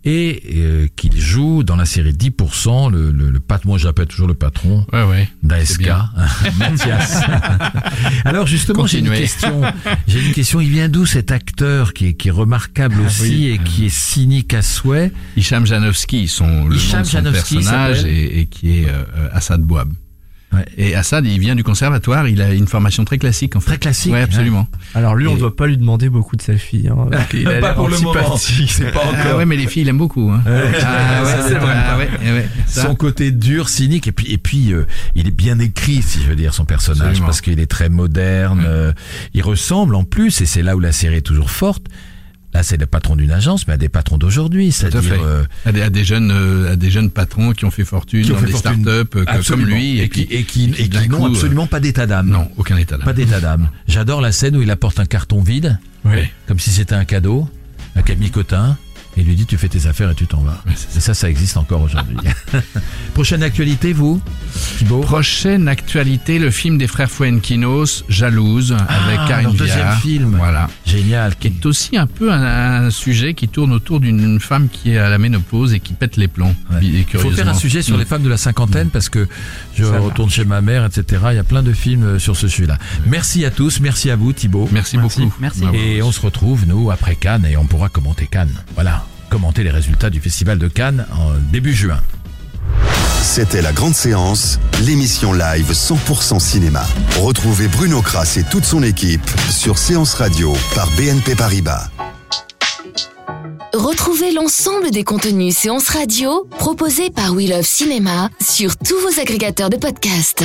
et euh, qu'il joue dans la série 10%, le, le, le pat- moi j'appelle toujours le patron Ouais, ouais. D'ASK, bien. Mathias. Alors justement, j'ai une question. J'ai une question. Il vient d'où cet acteur qui est, qui est remarquable aussi Ah oui. et qui est cynique à souhait? Hicham Janowski, son, le Hicham nom de son Janowski personnage et, et qui est euh, euh, Assad Et Assad, il vient du conservatoire, il a une formation très classique en fait. Très classique. Ouais, absolument. Alors lui, on Et- ne doit pas lui demander beaucoup de selfies. Hein, parce qu'il a Pas pour le moment. C'est pas Ah ouais, mais les filles, il aime beaucoup. Hein. Ah ouais, c'est vrai. ah ouais, ça. Son côté dur, cynique, et puis et puis euh, il est bien écrit, si je veux dire, son personnage, Absolument. parce qu'il est très moderne. euh, il ressemble en plus, et c'est là où la série est toujours forte. Là, c'est le patron d'une agence, mais à des patrons d'aujourd'hui, c'est-à-dire euh, à, des, à des jeunes, euh, à des jeunes patrons qui ont fait fortune qui ont dans fait des fortune. startups euh, comme lui et, qui et qui, et d'un qui n'ont absolument pas d'état d'âme. Non, aucun état d'âme. Pas d'état d'âme. J'adore la scène où il apporte un carton vide, comme si c'était un cadeau, un camicotin, et il lui dit tu fais tes affaires et tu t'en vas. Ouais, et ça, ça existe encore aujourd'hui. Prochaine actualité, vous, Thibaut? Prochaine actualité, le film des frères Fuenquinos, Jalouse, avec Ah, Karine leur deuxième Viard. film. Voilà. Génial. Qui est aussi un peu un, un sujet qui tourne autour d'une femme qui est à la ménopause et qui pète les plombs. Ouais. Il faut faire un sujet sur Mm. les femmes de la cinquantaine parce que je Ça retourne chez ma mère, etc. Il y a plein de films euh, sur ce sujet-là. Merci à tous, merci à vous Thibaut. Merci, beaucoup. Merci. Et on se retrouve, nous, après Cannes, et on pourra commenter Cannes. Voilà, commenter les résultats du Festival de Cannes en début juin. C'était la grande séance, l'émission live 100% cinéma. Retrouvez Bruno Kras et toute son équipe sur Séance Radio par BNP Paribas. Retrouvez l'ensemble des contenus séances radio proposés par We Love Cinéma sur tous vos agrégateurs de podcasts.